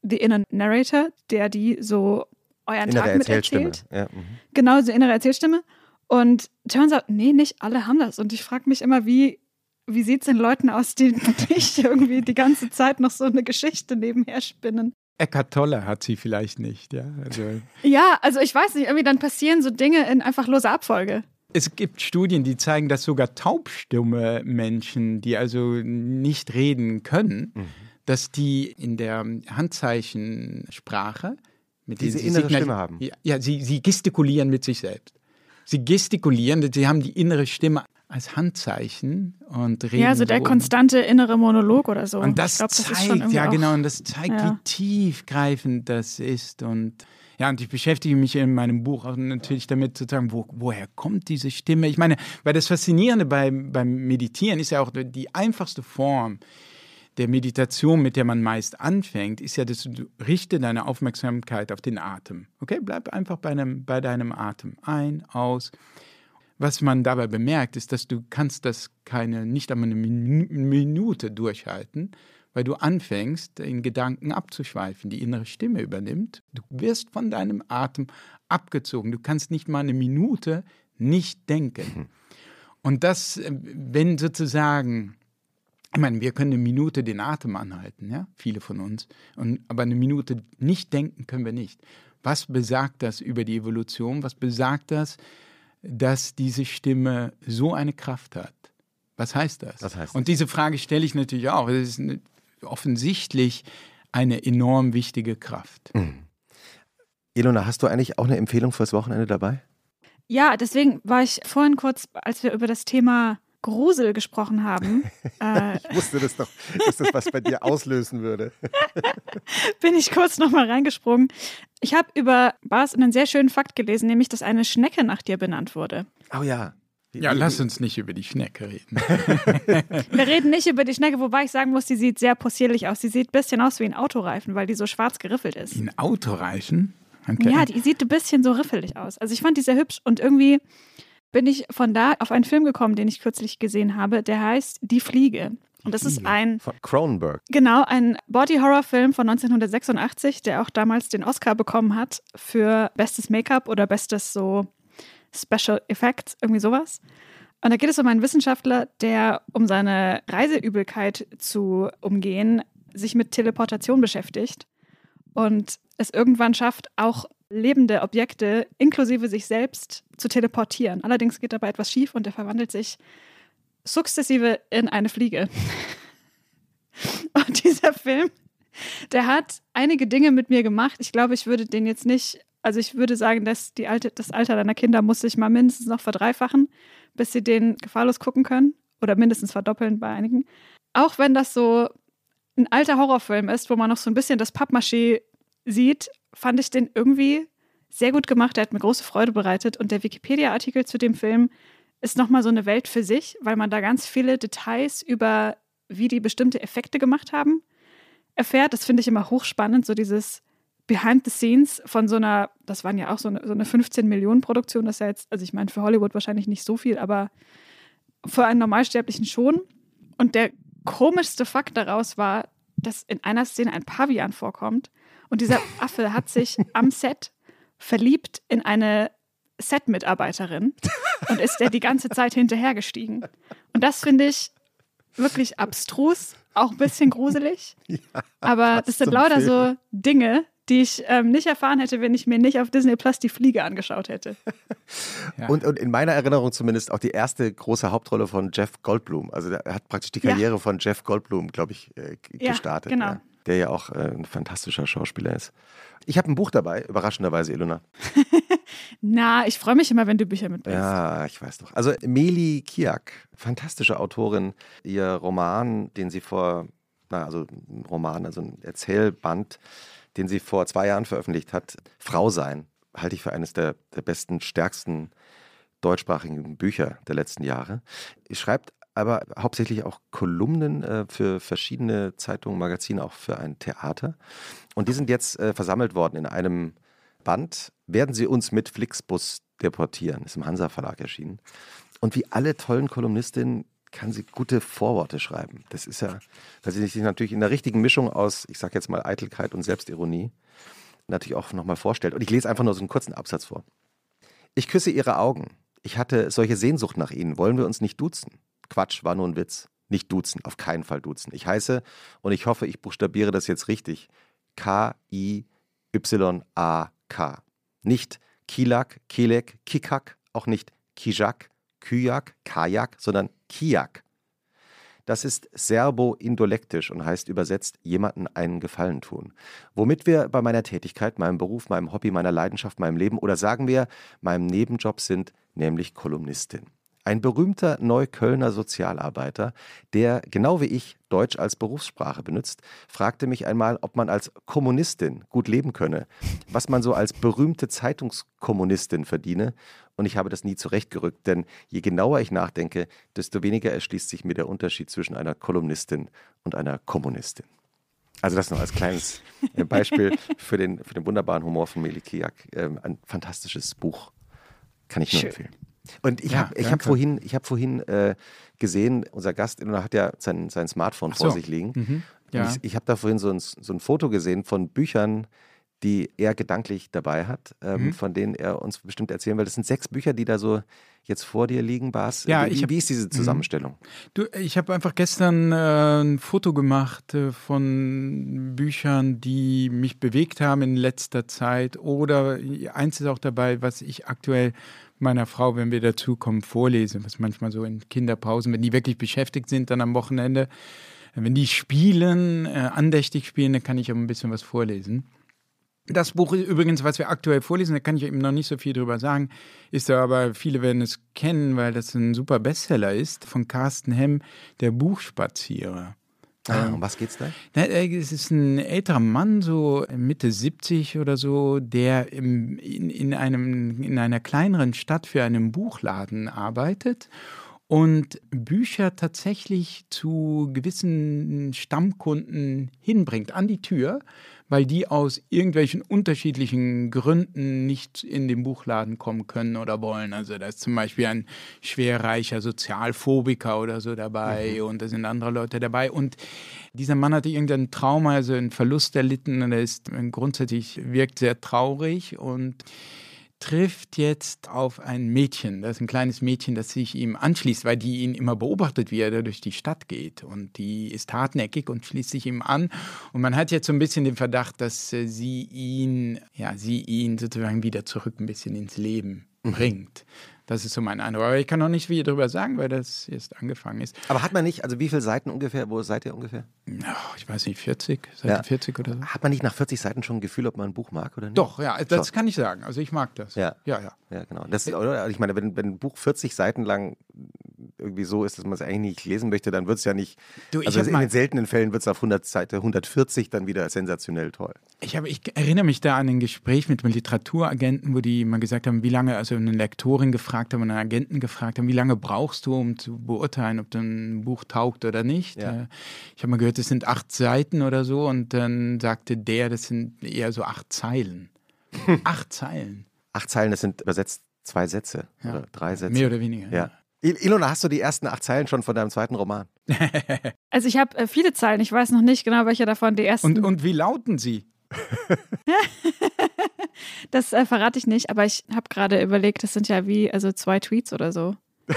The Inner Narrator, der die so euren innere Tag miterzählt? Ja, mhm. Genau, so innere Erzählstimme. Und turns out, nee, nicht alle haben das. Und ich frage mich immer, wie, wie sieht es den Leuten aus, die nicht irgendwie die ganze Zeit noch so eine Geschichte nebenher spinnen? Eckart Tolle hat sie vielleicht nicht, ja. Also. Ja, also ich weiß nicht, irgendwie dann passieren so Dinge in einfach loser Abfolge. Es gibt Studien, die zeigen, dass sogar taubstumme Menschen, die also nicht reden können, mhm. dass die in der Handzeichensprache mit diese innere Signal Stimme haben. Ja, ja sie, sie gestikulieren mit sich selbst. Sie gestikulieren, sie haben die innere Stimme als Handzeichen und reden. Ja, also der so. konstante innere Monolog oder so. Und das, glaub, das zeigt, ja genau, und das zeigt, ja. wie tiefgreifend das ist und ja, und ich beschäftige mich in meinem Buch auch natürlich damit zu sagen, wo, woher kommt diese Stimme? Ich meine, weil das Faszinierende beim, beim Meditieren ist ja auch die einfachste Form der Meditation, mit der man meist anfängt, ist ja, dass du richte deine Aufmerksamkeit auf den Atem. Okay, bleib einfach bei, einem, bei deinem Atem. Ein, aus. Was man dabei bemerkt, ist, dass du kannst das keine, nicht einmal eine Minute durchhalten, weil du anfängst, in Gedanken abzuschweifen. Die innere Stimme übernimmt. Du wirst von deinem Atem abgezogen. Du kannst nicht mal eine Minute nicht denken. Mhm. Und das, äh, wenn sozusagen, ich meine, wir können eine Minute den Atem anhalten, ja, viele von uns, und, aber eine Minute nicht denken können wir nicht. Was besagt das über die Evolution? Was besagt das, dass diese Stimme so eine Kraft hat? Was heißt das? Was heißt und diese Frage stelle ich natürlich auch. Das ist eine offensichtlich eine enorm wichtige Kraft. Mhm. Ilona, hast du eigentlich auch eine Empfehlung fürs Wochenende dabei? Ja, deswegen war ich vorhin kurz, als wir über das Thema Grusel gesprochen haben. Äh, ich wusste das doch, dass das was bei dir auslösen würde. bin ich kurz nochmal reingesprungen. Ich habe über Bas einen sehr schönen Fakt gelesen, nämlich, dass eine Schnecke nach dir benannt wurde. Oh ja. Ja, lass uns nicht über die Schnecke reden. Wir reden nicht über die Schnecke, wobei ich sagen muss, die sieht sehr possierlich aus. Sie sieht ein bisschen aus wie ein Autoreifen, weil die so schwarz geriffelt ist. Ein Autoreifen? Okay. Ja, die sieht ein bisschen so riffelig aus. Also ich fand die sehr hübsch und irgendwie bin ich von da auf einen Film gekommen, den ich kürzlich gesehen habe, der heißt Die Fliege. Und das ist ein. Von Cronenberg. Genau, ein Body-Horror-Film von 1986, der auch damals den Oscar bekommen hat für bestes Make-up oder bestes so Special Effects, irgendwie sowas. Und da geht es um einen Wissenschaftler, der, um seine Reiseübelkeit zu umgehen, sich mit Teleportation beschäftigt und es irgendwann schafft, auch lebende Objekte inklusive sich selbst zu teleportieren. Allerdings geht dabei etwas schief und er verwandelt sich sukzessive in eine Fliege. Und dieser Film, der hat einige Dinge mit mir gemacht. Ich glaube, ich würde den jetzt nicht also ich würde sagen, dass die alte, das Alter deiner Kinder muss sich mal mindestens noch verdreifachen, bis sie den gefahrlos gucken können. Oder mindestens verdoppeln bei einigen. Auch wenn das so ein alter Horrorfilm ist, wo man noch so ein bisschen das Pappmaché sieht, fand ich den irgendwie sehr gut gemacht. Der hat mir große Freude bereitet. Und der Wikipedia-Artikel zu dem Film ist nochmal so eine Welt für sich, weil man da ganz viele Details über, wie die bestimmte Effekte gemacht haben, erfährt. Das finde ich immer hochspannend, so dieses Behind the Scenes von so einer, das waren ja auch so eine, so eine 15 Millionen Produktion, das ist ja jetzt, also ich meine für Hollywood wahrscheinlich nicht so viel, aber für einen Normalsterblichen schon. Und der komischste Fakt daraus war, dass in einer Szene ein Pavian vorkommt und dieser Affe hat sich am Set verliebt in eine Set-Mitarbeiterin und ist der die ganze Zeit hinterhergestiegen. Und das finde ich wirklich abstrus, auch ein bisschen gruselig. Ja, aber das sind lauter Film. so Dinge, die ich ähm, nicht erfahren hätte, wenn ich mir nicht auf Disney Plus die Fliege angeschaut hätte. ja. und, und, in meiner Erinnerung zumindest auch die erste große Hauptrolle von Jeff Goldblum. Also er hat praktisch die Karriere ja. von Jeff Goldblum, glaube ich, äh, gestartet. Ja, genau. der ja auch äh, ein fantastischer Schauspieler ist. Ich habe ein Buch dabei, überraschenderweise, Ilona. Na, ich freue mich immer, wenn du Bücher mitbringst. Ja, ich weiß doch. Also Meli Kiak, fantastische Autorin. Ihr Roman, den sie vor, na, also ein Roman, also ein Erzählband, den sie vor zwei Jahren veröffentlicht hat, Frau sein, halte ich für eines der, der besten, stärksten deutschsprachigen Bücher der letzten Jahre. Sie schreibt aber hauptsächlich auch Kolumnen äh, für verschiedene Zeitungen, Magazine, auch für ein Theater. Und die sind jetzt äh, versammelt worden in einem Band. Werden Sie uns mit Flixbus deportieren? Ist im Hansa Verlag erschienen. Und wie alle tollen Kolumnistinnen kann sie gute Vorworte schreiben. Das ist ja, weil sie sich natürlich in der richtigen Mischung aus, ich sage jetzt mal Eitelkeit und Selbstironie, natürlich auch nochmal vorstellt. Und ich lese einfach nur so einen kurzen Absatz vor. Ich küsse ihre Augen. Ich hatte solche Sehnsucht nach ihnen. Wollen wir uns nicht duzen? Quatsch, war nur ein Witz. Nicht duzen, auf keinen Fall duzen. Ich heiße, und ich hoffe, ich buchstabiere das jetzt richtig, K-I-Y-A-K. Nicht Kilak, Kilek, Kikak, auch nicht Kijak, Kyak, Kajak, sondern Kiak. Das ist serbo-indolektisch und heißt übersetzt jemanden einen Gefallen tun. Womit wir bei meiner Tätigkeit, meinem Beruf, meinem Hobby, meiner Leidenschaft, meinem Leben oder sagen wir meinem Nebenjob sind, nämlich Kolumnistin. Ein berühmter Neuköllner Sozialarbeiter, der genau wie ich Deutsch als Berufssprache benutzt, fragte mich einmal, ob man als Kommunistin gut leben könne, was man so als berühmte Zeitungskommunistin verdiene. Und ich habe das nie zurechtgerückt, denn je genauer ich nachdenke, desto weniger erschließt sich mir der Unterschied zwischen einer Kolumnistin und einer Kommunistin. Also das noch als kleines äh, Beispiel für den, für den wunderbaren Humor von Melikiak. Ähm, ein fantastisches Buch. Kann ich nur Schön. empfehlen. Und ich ja, habe hab vorhin, ich hab vorhin äh, gesehen, unser Gast hat ja sein, sein Smartphone so. vor sich liegen. Mhm. Ja. Ich, ich habe da vorhin so ein, so ein Foto gesehen von Büchern, die er gedanklich dabei hat, ähm, mhm. von denen er uns bestimmt erzählen will. Das sind sechs Bücher, die da so jetzt vor dir liegen, Bas. Ja, wie, ich hab, wie ist diese mhm. Zusammenstellung? Du, ich habe einfach gestern äh, ein Foto gemacht äh, von Büchern, die mich bewegt haben in letzter Zeit. Oder eins ist auch dabei, was ich aktuell meiner Frau, wenn wir dazukommen, vorlese, was manchmal so in Kinderpausen, wenn die wirklich beschäftigt sind, dann am Wochenende. Wenn die spielen, äh, andächtig spielen, dann kann ich auch ein bisschen was vorlesen. Das Buch übrigens, was wir aktuell vorlesen, da kann ich eben noch nicht so viel drüber sagen, ist aber, viele werden es kennen, weil das ein super Bestseller ist, von Carsten Hemm, Der Buchspazierer. Ah, um was geht's da? Äh, es ist ein älterer Mann, so Mitte 70 oder so, der im, in, in, einem, in einer kleineren Stadt für einen Buchladen arbeitet und Bücher tatsächlich zu gewissen Stammkunden hinbringt an die Tür weil die aus irgendwelchen unterschiedlichen Gründen nicht in den Buchladen kommen können oder wollen. Also da ist zum Beispiel ein schwerreicher Sozialphobiker oder so dabei mhm. und da sind andere Leute dabei. Und dieser Mann hatte irgendeinen Trauma, also einen Verlust erlitten und er ist grundsätzlich wirkt sehr traurig und trifft jetzt auf ein Mädchen. Das ist ein kleines Mädchen, das sich ihm anschließt, weil die ihn immer beobachtet, wie er da durch die Stadt geht. Und die ist hartnäckig und schließt sich ihm an. Und man hat jetzt so ein bisschen den Verdacht, dass äh, sie ihn, ja, sie ihn sozusagen wieder zurück ein bisschen ins Leben mhm. bringt. Das ist so mein Eindruck. Aber ich kann noch nicht viel darüber sagen, weil das erst angefangen ist. Aber hat man nicht, also wie viele Seiten ungefähr, wo seid ihr ungefähr? Oh, ich weiß nicht, 40, Seite ja. 40 oder so. Hat man nicht nach 40 Seiten schon ein Gefühl, ob man ein Buch mag oder nicht? Doch, ja, das schon. kann ich sagen. Also ich mag das. Ja, ja. Ja, ja genau. Das, oder? Ich meine, wenn, wenn ein Buch 40 Seiten lang irgendwie so ist, dass man es eigentlich nicht lesen möchte, dann wird es ja nicht. Du, also in den seltenen Fällen wird es auf 100 Seite 140 dann wieder sensationell toll. Ich, hab, ich erinnere mich da an ein Gespräch mit einem Literaturagenten, wo die mal gesagt haben, wie lange, also eine Lektorin gefragt haben und einen Agenten gefragt haben, wie lange brauchst du, um zu beurteilen, ob dein Buch taugt oder nicht. Ja. Äh, ich habe mal gehört, es sind acht Seiten oder so und dann sagte der, das sind eher so acht Zeilen. acht Zeilen. Acht Zeilen, das sind übersetzt zwei Sätze ja. oder drei Sätze. Mehr oder weniger. Ja. Ilona, hast du die ersten acht Zeilen schon von deinem zweiten Roman? also ich habe äh, viele Zeilen, ich weiß noch nicht genau, welche davon die ersten. Und, und wie lauten sie? das äh, verrate ich nicht, aber ich habe gerade überlegt, das sind ja wie also zwei Tweets oder so.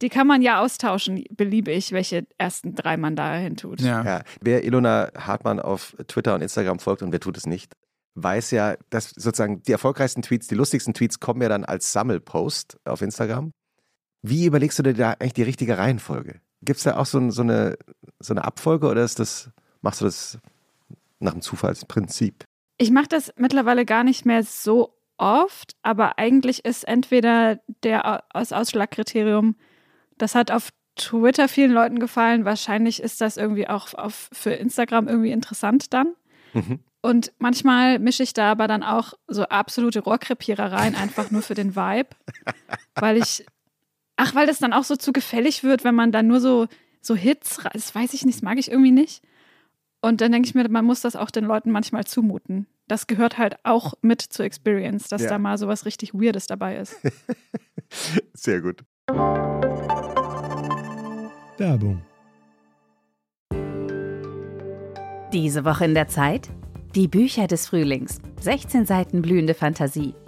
Die kann man ja austauschen, beliebig, welche ersten drei man da hin tut. Ja. ja. Wer Ilona Hartmann auf Twitter und Instagram folgt und wer tut es nicht, weiß ja, dass sozusagen die erfolgreichsten Tweets, die lustigsten Tweets kommen ja dann als Sammelpost auf Instagram. Wie überlegst du dir da eigentlich die richtige Reihenfolge? Gibt es da auch so, so, eine, so eine Abfolge oder ist das, machst du das nach dem Zufallsprinzip? Ich mache das mittlerweile gar nicht mehr so oft, aber eigentlich ist entweder der aus Ausschlagkriterium, das hat auf Twitter vielen Leuten gefallen, wahrscheinlich ist das irgendwie auch auf, für Instagram irgendwie interessant dann. Mhm. Und manchmal mische ich da aber dann auch so absolute Rohrkrepierereien einfach nur für den Vibe, weil ich, ach, weil das dann auch so zu gefällig wird, wenn man dann nur so, so Hits, das weiß ich nicht, das mag ich irgendwie nicht. Und dann denke ich mir, man muss das auch den Leuten manchmal zumuten. Das gehört halt auch mit zur Experience, dass ja. da mal sowas richtig Weirdes dabei ist. Sehr gut. Werbung. Diese Woche in der Zeit? Die Bücher des Frühlings. 16 Seiten blühende Fantasie.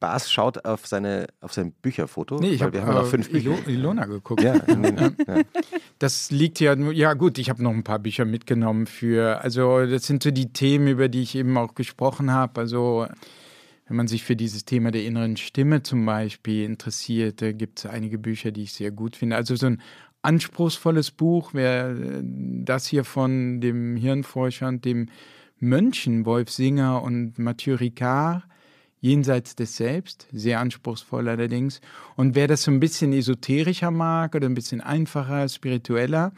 Bas schaut auf, seine, auf sein Bücherfoto. Nee, ich habe hab noch fünf Bücher. Ilona geguckt. Ja, ja, Das liegt ja, ja gut, ich habe noch ein paar Bücher mitgenommen für, also das sind so die Themen, über die ich eben auch gesprochen habe. Also wenn man sich für dieses Thema der inneren Stimme zum Beispiel interessiert, da gibt es einige Bücher, die ich sehr gut finde. Also so ein anspruchsvolles Buch wäre das hier von dem Hirnforscher und dem Mönchen Wolf Singer und Mathieu Ricard, Jenseits des Selbst, sehr anspruchsvoll allerdings. Und wer das so ein bisschen esoterischer mag oder ein bisschen einfacher, spiritueller,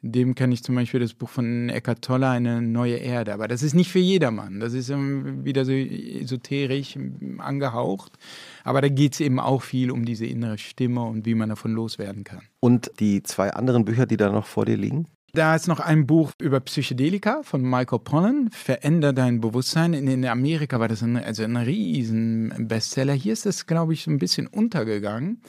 dem kann ich zum Beispiel das Buch von Eckhart Tolle, Eine neue Erde. Aber das ist nicht für jedermann. Das ist wieder so esoterisch angehaucht. Aber da geht es eben auch viel um diese innere Stimme und wie man davon loswerden kann. Und die zwei anderen Bücher, die da noch vor dir liegen? Da ist noch ein Buch über Psychedelika von Michael Pollan, Veränder dein Bewusstsein. In, Amerika war das ein, also ein riesen Bestseller. Hier ist das, glaube ich, ein bisschen untergegangen.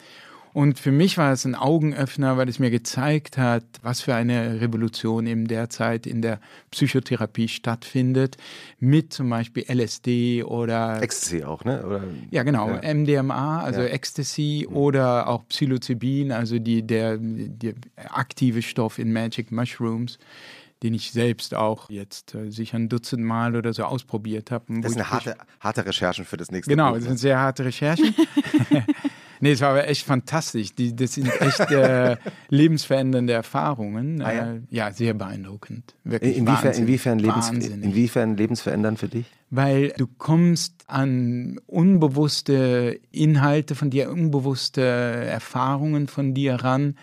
Und für mich war es ein Augenöffner, weil es mir gezeigt hat, was für eine Revolution eben derzeit in der Psychotherapie stattfindet, mit zum Beispiel LSD oder Ecstasy auch, ne? Oder, ja, genau, ja. MDMA, also ja. Ecstasy mhm. oder auch Psilocybin, also die, der, der aktive Stoff in Magic Mushrooms den ich selbst auch jetzt äh, sicher ein Dutzend Mal oder so ausprobiert habe. Das sind harte, harte Recherchen für das nächste Genau, das sind sehr harte Recherchen. Nee, es war aber echt fantastisch. Die, das sind echt äh, lebensverändernde Erfahrungen. Ah, ja? Äh, ja? sehr beeindruckend. Wirklich inwiefern, inwiefern, lebens, inwiefern lebensverändernd für dich? Weil du kommst an unbewusste Inhalte von dir, unbewusste Erfahrungen von dir ran,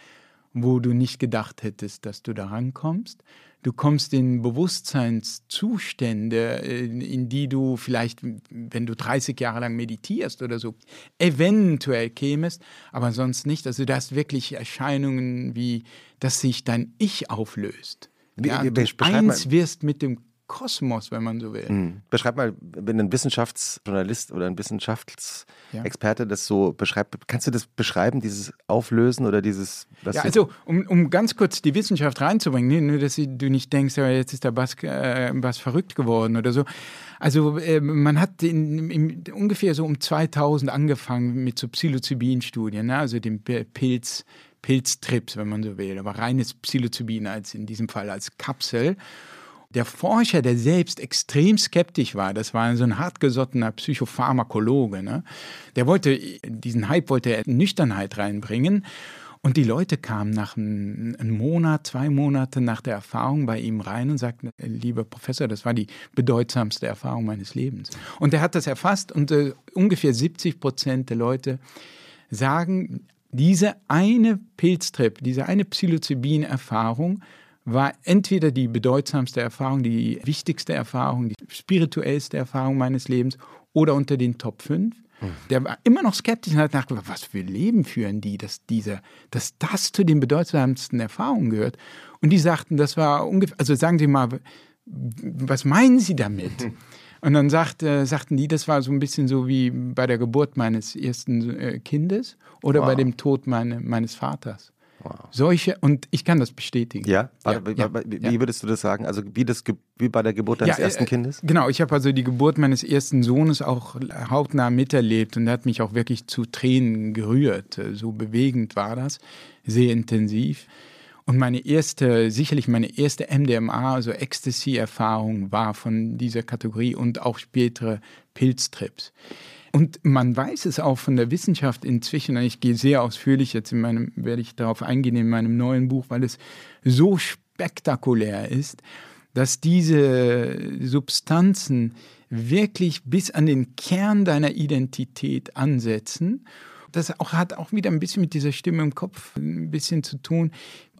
wo du nicht gedacht hättest, dass du da rankommst. Du kommst in Bewusstseinszustände, in die du vielleicht, wenn du 30 Jahre lang meditierst oder so, eventuell kämest, aber sonst nicht. Also du hast wirklich Erscheinungen wie, dass sich dein Ich auflöst. Wie, ja, du eins wirst mit dem Kosmos, wenn man so will. Mhm. Beschreib mal, wenn ein Wissenschaftsjournalist oder ein Wissenschaftsexperte ja. das so beschreibt, kannst du das beschreiben, dieses Auflösen oder dieses. ja, also, um, um ganz kurz die Wissenschaft reinzubringen, nur dass du nicht denkst, ja, jetzt ist da was, äh, was verrückt geworden oder so. Also, äh, man hat in, in, ungefähr so um 2000 angefangen mit so Psilocybin-Studien, ne? also dem Pilz. Pilztrips, wenn man so will, aber reines Psilocybin als in diesem Fall als Kapsel. Der Forscher, der selbst extrem skeptisch war, das war so ein hartgesottener Psychopharmakologe, ne? der wollte, diesen Hype wollte er Nüchternheit reinbringen. Und die Leute kamen nach einem, Monat, zwei Monate nach der Erfahrung bei ihm rein und sagten, lieber Professor, das war die bedeutsamste Erfahrung meines Lebens. Und er hat das erfasst und äh, ungefähr 70 Prozent der Leute sagen, diese eine Pilztrip, diese eine Psilocybin-Erfahrung war entweder die bedeutsamste Erfahrung, die wichtigste Erfahrung, die spirituellste Erfahrung meines Lebens oder unter den Top 5. Mhm. Der war immer noch skeptisch und hat gedacht, was für Leben führen die, dass, diese, dass das zu den bedeutsamsten Erfahrungen gehört. Und die sagten, das war ungefähr, also sagen Sie mal, was meinen Sie damit? Mhm. Und dann sagt, äh, sagten die, das war so ein bisschen so wie bei der Geburt meines ersten äh, Kindes oder wow. bei dem Tod meine, meines Vaters. Wow. Solche, und ich kann das bestätigen. Ja? ja, ja wie, ja. würdest du das sagen? Also wie, das, wie bei der Geburt deines ersten äh, Kindes? Genau, ich habe also die Geburt meines ersten Sohnes auch hautnah miterlebt und er hat mich auch wirklich zu Tränen gerührt. So bewegend war das, sehr intensiv. Und meine erste, sicherlich meine erste MDMA, also Ecstasy-Erfahrung war von dieser Kategorie und auch spätere Pilztrips. Und man weiß es auch von der Wissenschaft inzwischen, ich gehe sehr ausführlich jetzt in meinem, werde ich darauf eingehen in meinem neuen Buch, weil es so spektakulär ist, dass diese Substanzen wirklich bis an den Kern deiner Identität ansetzen. Das auch, hat auch wieder ein bisschen mit dieser Stimme im Kopf ein bisschen zu tun.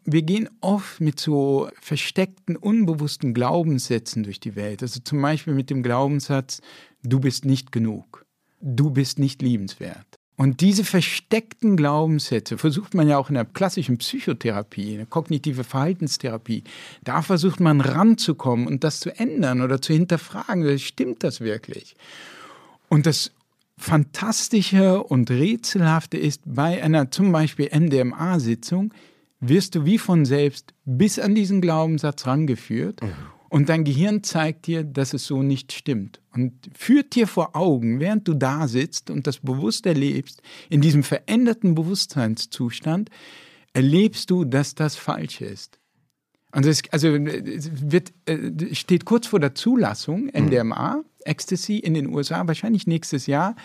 Wir gehen oft mit so versteckten, unbewussten Glaubenssätzen durch die Welt. Also zum Beispiel mit dem Glaubenssatz, du bist nicht genug du bist nicht liebenswert. Und diese versteckten Glaubenssätze versucht man ja auch in der klassischen Psychotherapie, in der kognitive Verhaltenstherapie. Da versucht man ranzukommen und das zu ändern oder zu hinterfragen, stimmt das wirklich? Und das Fantastische und Rätselhafte ist, bei einer zum Beispiel MDMA-Sitzung wirst du wie von selbst bis an diesen Glaubenssatz rangeführt. Mhm. Und dein Gehirn zeigt dir, dass es so nicht stimmt. Und führt dir vor Augen, während du da sitzt und das bewusst erlebst, in diesem veränderten Bewusstseinszustand, erlebst du, dass das falsch ist. Und es, also es wird, äh, steht kurz vor der Zulassung, MDMA, Ecstasy in den USA, wahrscheinlich nächstes Jahr.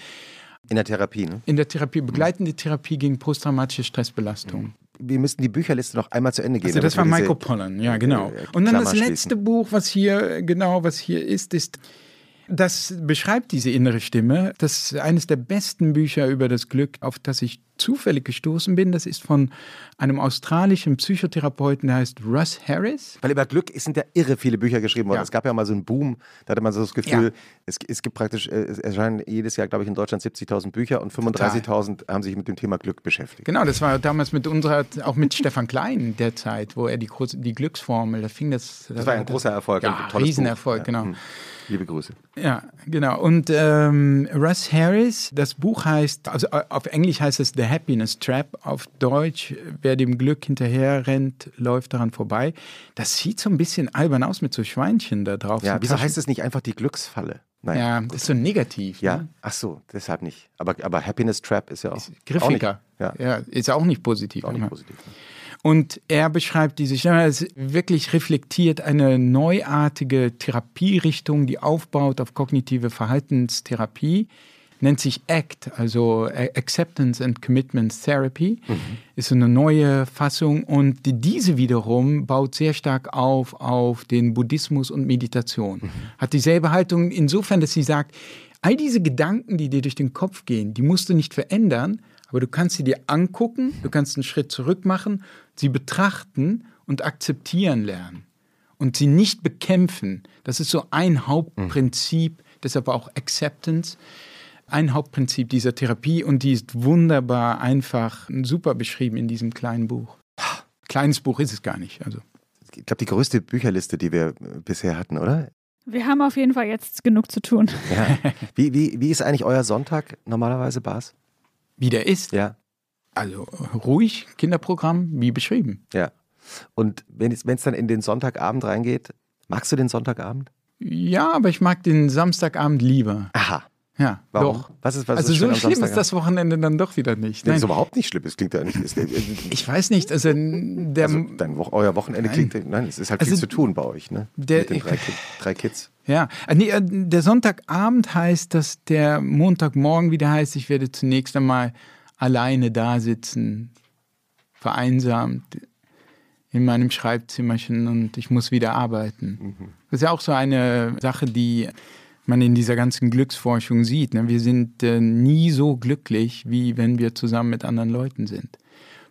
In der Therapie, ne? In der Therapie, begleitende Therapie gegen posttraumatische Stressbelastung wir müssen die Bücherliste noch einmal zu Ende gehen. Also das war Michael Pollan, ja genau. Äh, Und dann das letzte Buch, was hier genau, was hier ist, ist das beschreibt diese innere Stimme. Das ist eines der besten Bücher über das Glück, auf das ich zufällig gestoßen bin. Das ist von einem australischen Psychotherapeuten, der heißt Russ Harris. Weil über Glück sind ja irre viele Bücher geschrieben worden. Ja. Es gab ja mal so einen Boom, da hatte man so das Gefühl, ja. es, es, gibt praktisch, äh, es erscheinen jedes Jahr, glaube ich, in Deutschland 70.000 Bücher und 35.000 haben sich mit dem Thema Glück beschäftigt. Genau, das war damals mit unserer, auch mit Stefan Klein der Zeit, wo er die, die Glücksformel, da fing das. Das, das war ein großer Erfolg. Ja, ein Riesenerfolg, ja. genau. Hm. Liebe Grüße. Ja, genau. Und ähm, Russ Harris, das Buch heißt, also äh, auf Englisch heißt es The Happiness Trap, auf Deutsch, wer dem Glück hinterher rennt, läuft daran vorbei. Das sieht so ein bisschen albern aus mit so Schweinchen da drauf. Ja, so wieso heißt es nicht einfach die Glücksfalle? Nein. Ja, das ist so negativ. Ja, ne? ach so, deshalb nicht. Aber, aber Happiness Trap ist ja auch. Ist griffiger. Auch nicht, ja. ja. ist auch nicht positiv. Auch nicht positiv. Ne? Und er beschreibt diese Stimme, es wirklich reflektiert eine neuartige Therapierichtung, die aufbaut auf kognitive Verhaltenstherapie, nennt sich ACT, also Acceptance and Commitment Therapy, mhm. ist eine neue Fassung und diese wiederum baut sehr stark auf auf den Buddhismus und Meditation. Mhm. Hat dieselbe Haltung insofern, dass sie sagt, all diese Gedanken, die dir durch den Kopf gehen, die musst du nicht verändern, aber du kannst sie dir angucken, du kannst einen Schritt zurück machen, sie betrachten und akzeptieren lernen und sie nicht bekämpfen. Das ist so ein Hauptprinzip, mhm. deshalb auch Acceptance, ein Hauptprinzip dieser Therapie und die ist wunderbar einfach, super beschrieben in diesem kleinen Buch. Kleines Buch ist es gar nicht. Also. Ich glaube, die größte Bücherliste, die wir bisher hatten, oder? Wir haben auf jeden Fall jetzt genug zu tun. Ja. Wie, wie, wie ist eigentlich euer Sonntag normalerweise, Bas? Wie der ist? Ja. Also ruhig, Kinderprogramm, wie beschrieben. Ja. Und wenn es dann in den Sonntagabend reingeht, magst du den Sonntagabend? Ja, aber ich mag den Samstagabend lieber. Aha. Ja, Warum? doch. Was ist, was also ist so schlimm ist das Wochenende dann doch wieder nicht. Das ist überhaupt nicht schlimm. Es klingt ja nicht. Ist, ich weiß nicht. Also, der, also dein, euer Wochenende nein. klingt. Nein, es ist halt also, viel zu tun bei euch, ne? Der, Mit den drei, drei Kids. Ja, äh, nee, äh, der Sonntagabend heißt, dass der Montagmorgen wieder heißt, ich werde zunächst einmal alleine da sitzen, vereinsamt in meinem Schreibzimmerchen und ich muss wieder arbeiten. Mhm. Das ist ja auch so eine Sache, die man in dieser ganzen Glücksforschung sieht. Ne? Wir sind äh, nie so glücklich, wie wenn wir zusammen mit anderen Leuten sind.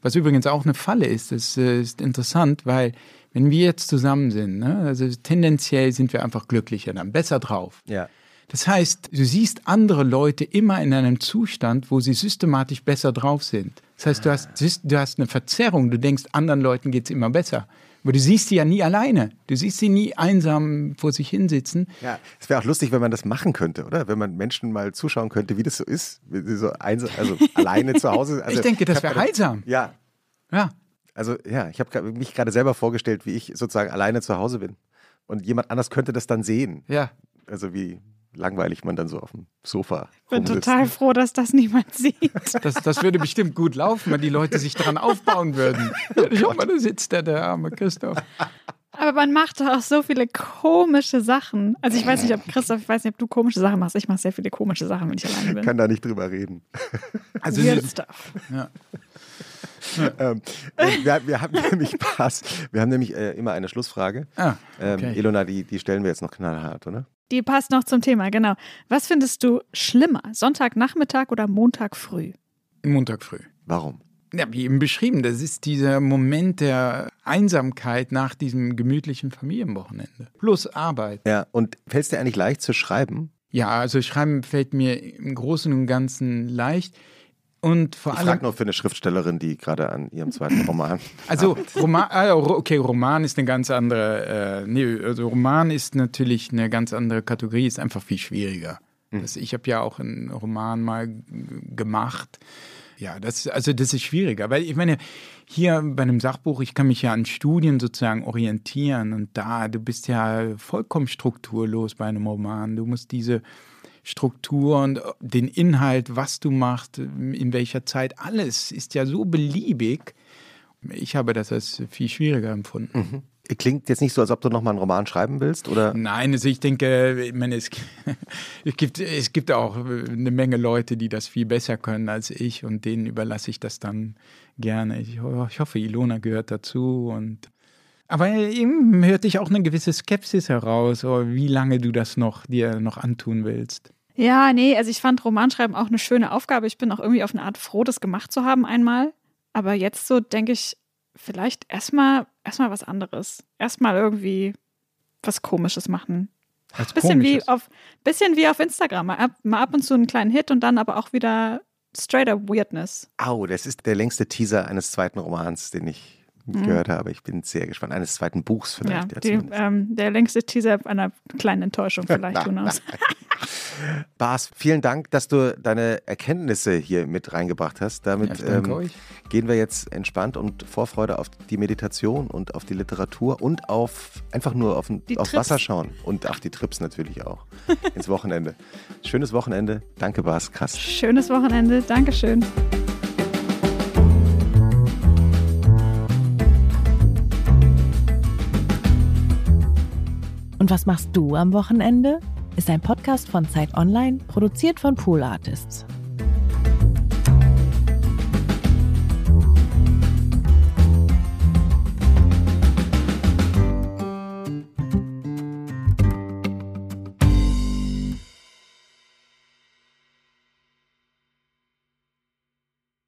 Was übrigens auch eine Falle ist, das äh, ist interessant, weil wenn wir jetzt zusammen sind, ne, also tendenziell sind wir einfach glücklicher, dann besser drauf. Ja. Das heißt, du siehst andere Leute immer in einem Zustand, wo sie systematisch besser drauf sind. Das heißt, du hast, du hast eine Verzerrung. Du denkst, anderen Leuten geht es immer besser. Aber du siehst sie ja nie alleine. Du siehst sie nie einsam vor sich hinsitzen. Ja, es wäre auch lustig, wenn man das machen könnte, oder? Wenn man Menschen mal zuschauen könnte, wie das so ist. Wie sie so einsam, also alleine zu Hause. Also, ich denke, das wäre heilsam. Ja. Ja. Also ja, ich habe mich gerade selber vorgestellt, wie ich sozusagen alleine zu Hause bin. Und jemand anders könnte das dann sehen. Ja. Also wie langweilig man dann so auf dem Sofa. Ich bin total froh, dass das niemand sieht. Das, das würde bestimmt gut laufen, wenn die Leute sich daran aufbauen würden. Schau mal, da sitzt der, der arme Christoph. Aber man macht doch auch so viele komische Sachen. Also ich weiß nicht, ob Christoph, ich weiß nicht, ob du komische Sachen machst. Ich mache sehr viele komische Sachen, wenn ich alleine bin. Ich kann da nicht drüber reden. Also Weird stuff. Ja. ähm, wir, wir, haben nämlich Spaß. Wir haben nämlich äh, immer eine Schlussfrage. Ah, okay. ähm, Ilona, die, die stellen wir jetzt noch knallhart, oder? Die passt noch zum Thema, genau. Was findest du schlimmer, Sonntagnachmittag oder Montag früh? Montag früh. Warum? Ja, wie eben beschrieben, das ist dieser Moment der Einsamkeit nach diesem gemütlichen Familienwochenende. Plus Arbeit. Ja, und fällt es dir eigentlich leicht zu schreiben? Ja, also Schreiben fällt mir im Großen und Ganzen leicht. Und vor ich allem. frage nur für eine Schriftstellerin, die gerade an ihrem zweiten Roman. Also Roman, ah, okay, Roman ist eine ganz andere. Äh, nee, also Roman ist natürlich eine ganz andere Kategorie, ist einfach viel schwieriger. Mhm. Das, ich habe ja auch einen Roman mal gemacht. Ja, das, also das ist schwieriger, weil ich meine, hier bei einem Sachbuch, ich kann mich ja an Studien sozusagen orientieren und da, du bist ja vollkommen strukturlos bei einem Roman. Du musst diese Struktur und den Inhalt, was du machst, in welcher Zeit, alles ist ja so beliebig. Ich habe das als viel schwieriger empfunden. Mhm. Klingt jetzt nicht so, als ob du nochmal einen Roman schreiben willst, oder? Nein, also ich denke, ich meine, es, es, gibt, es gibt auch eine Menge Leute, die das viel besser können als ich und denen überlasse ich das dann gerne. Ich, ich hoffe, Ilona gehört dazu und aber eben hört dich auch eine gewisse Skepsis heraus, wie lange du das noch dir noch antun willst. Ja, nee, also ich fand Romanschreiben auch eine schöne Aufgabe. Ich bin auch irgendwie auf eine Art froh, das gemacht zu haben einmal. Aber jetzt so denke ich, vielleicht erstmal erstmal was anderes. Erstmal irgendwie was Komisches machen. Als bisschen wie auf bisschen wie auf Instagram. Mal ab, mal ab und zu einen kleinen Hit und dann aber auch wieder straighter Weirdness. Au, das ist der längste Teaser eines zweiten Romans, den ich mhm. gehört habe. Ich bin sehr gespannt. Eines zweiten Buchs vielleicht. Ja, die, ähm, der längste Teaser einer kleinen Enttäuschung vielleicht, knows. Bas, vielen Dank, dass du deine Erkenntnisse hier mit reingebracht hast. Damit ja, ähm, gehen wir jetzt entspannt und Vorfreude auf die Meditation und auf die Literatur und auf einfach nur auf, auf Wasser schauen und auf die Trips natürlich auch ins Wochenende. Schönes Wochenende. Danke, Bas. Krass. Schönes Wochenende. Dankeschön. Und was machst du am Wochenende? Ist ein Podcast von Zeit Online, produziert von Pool Artists.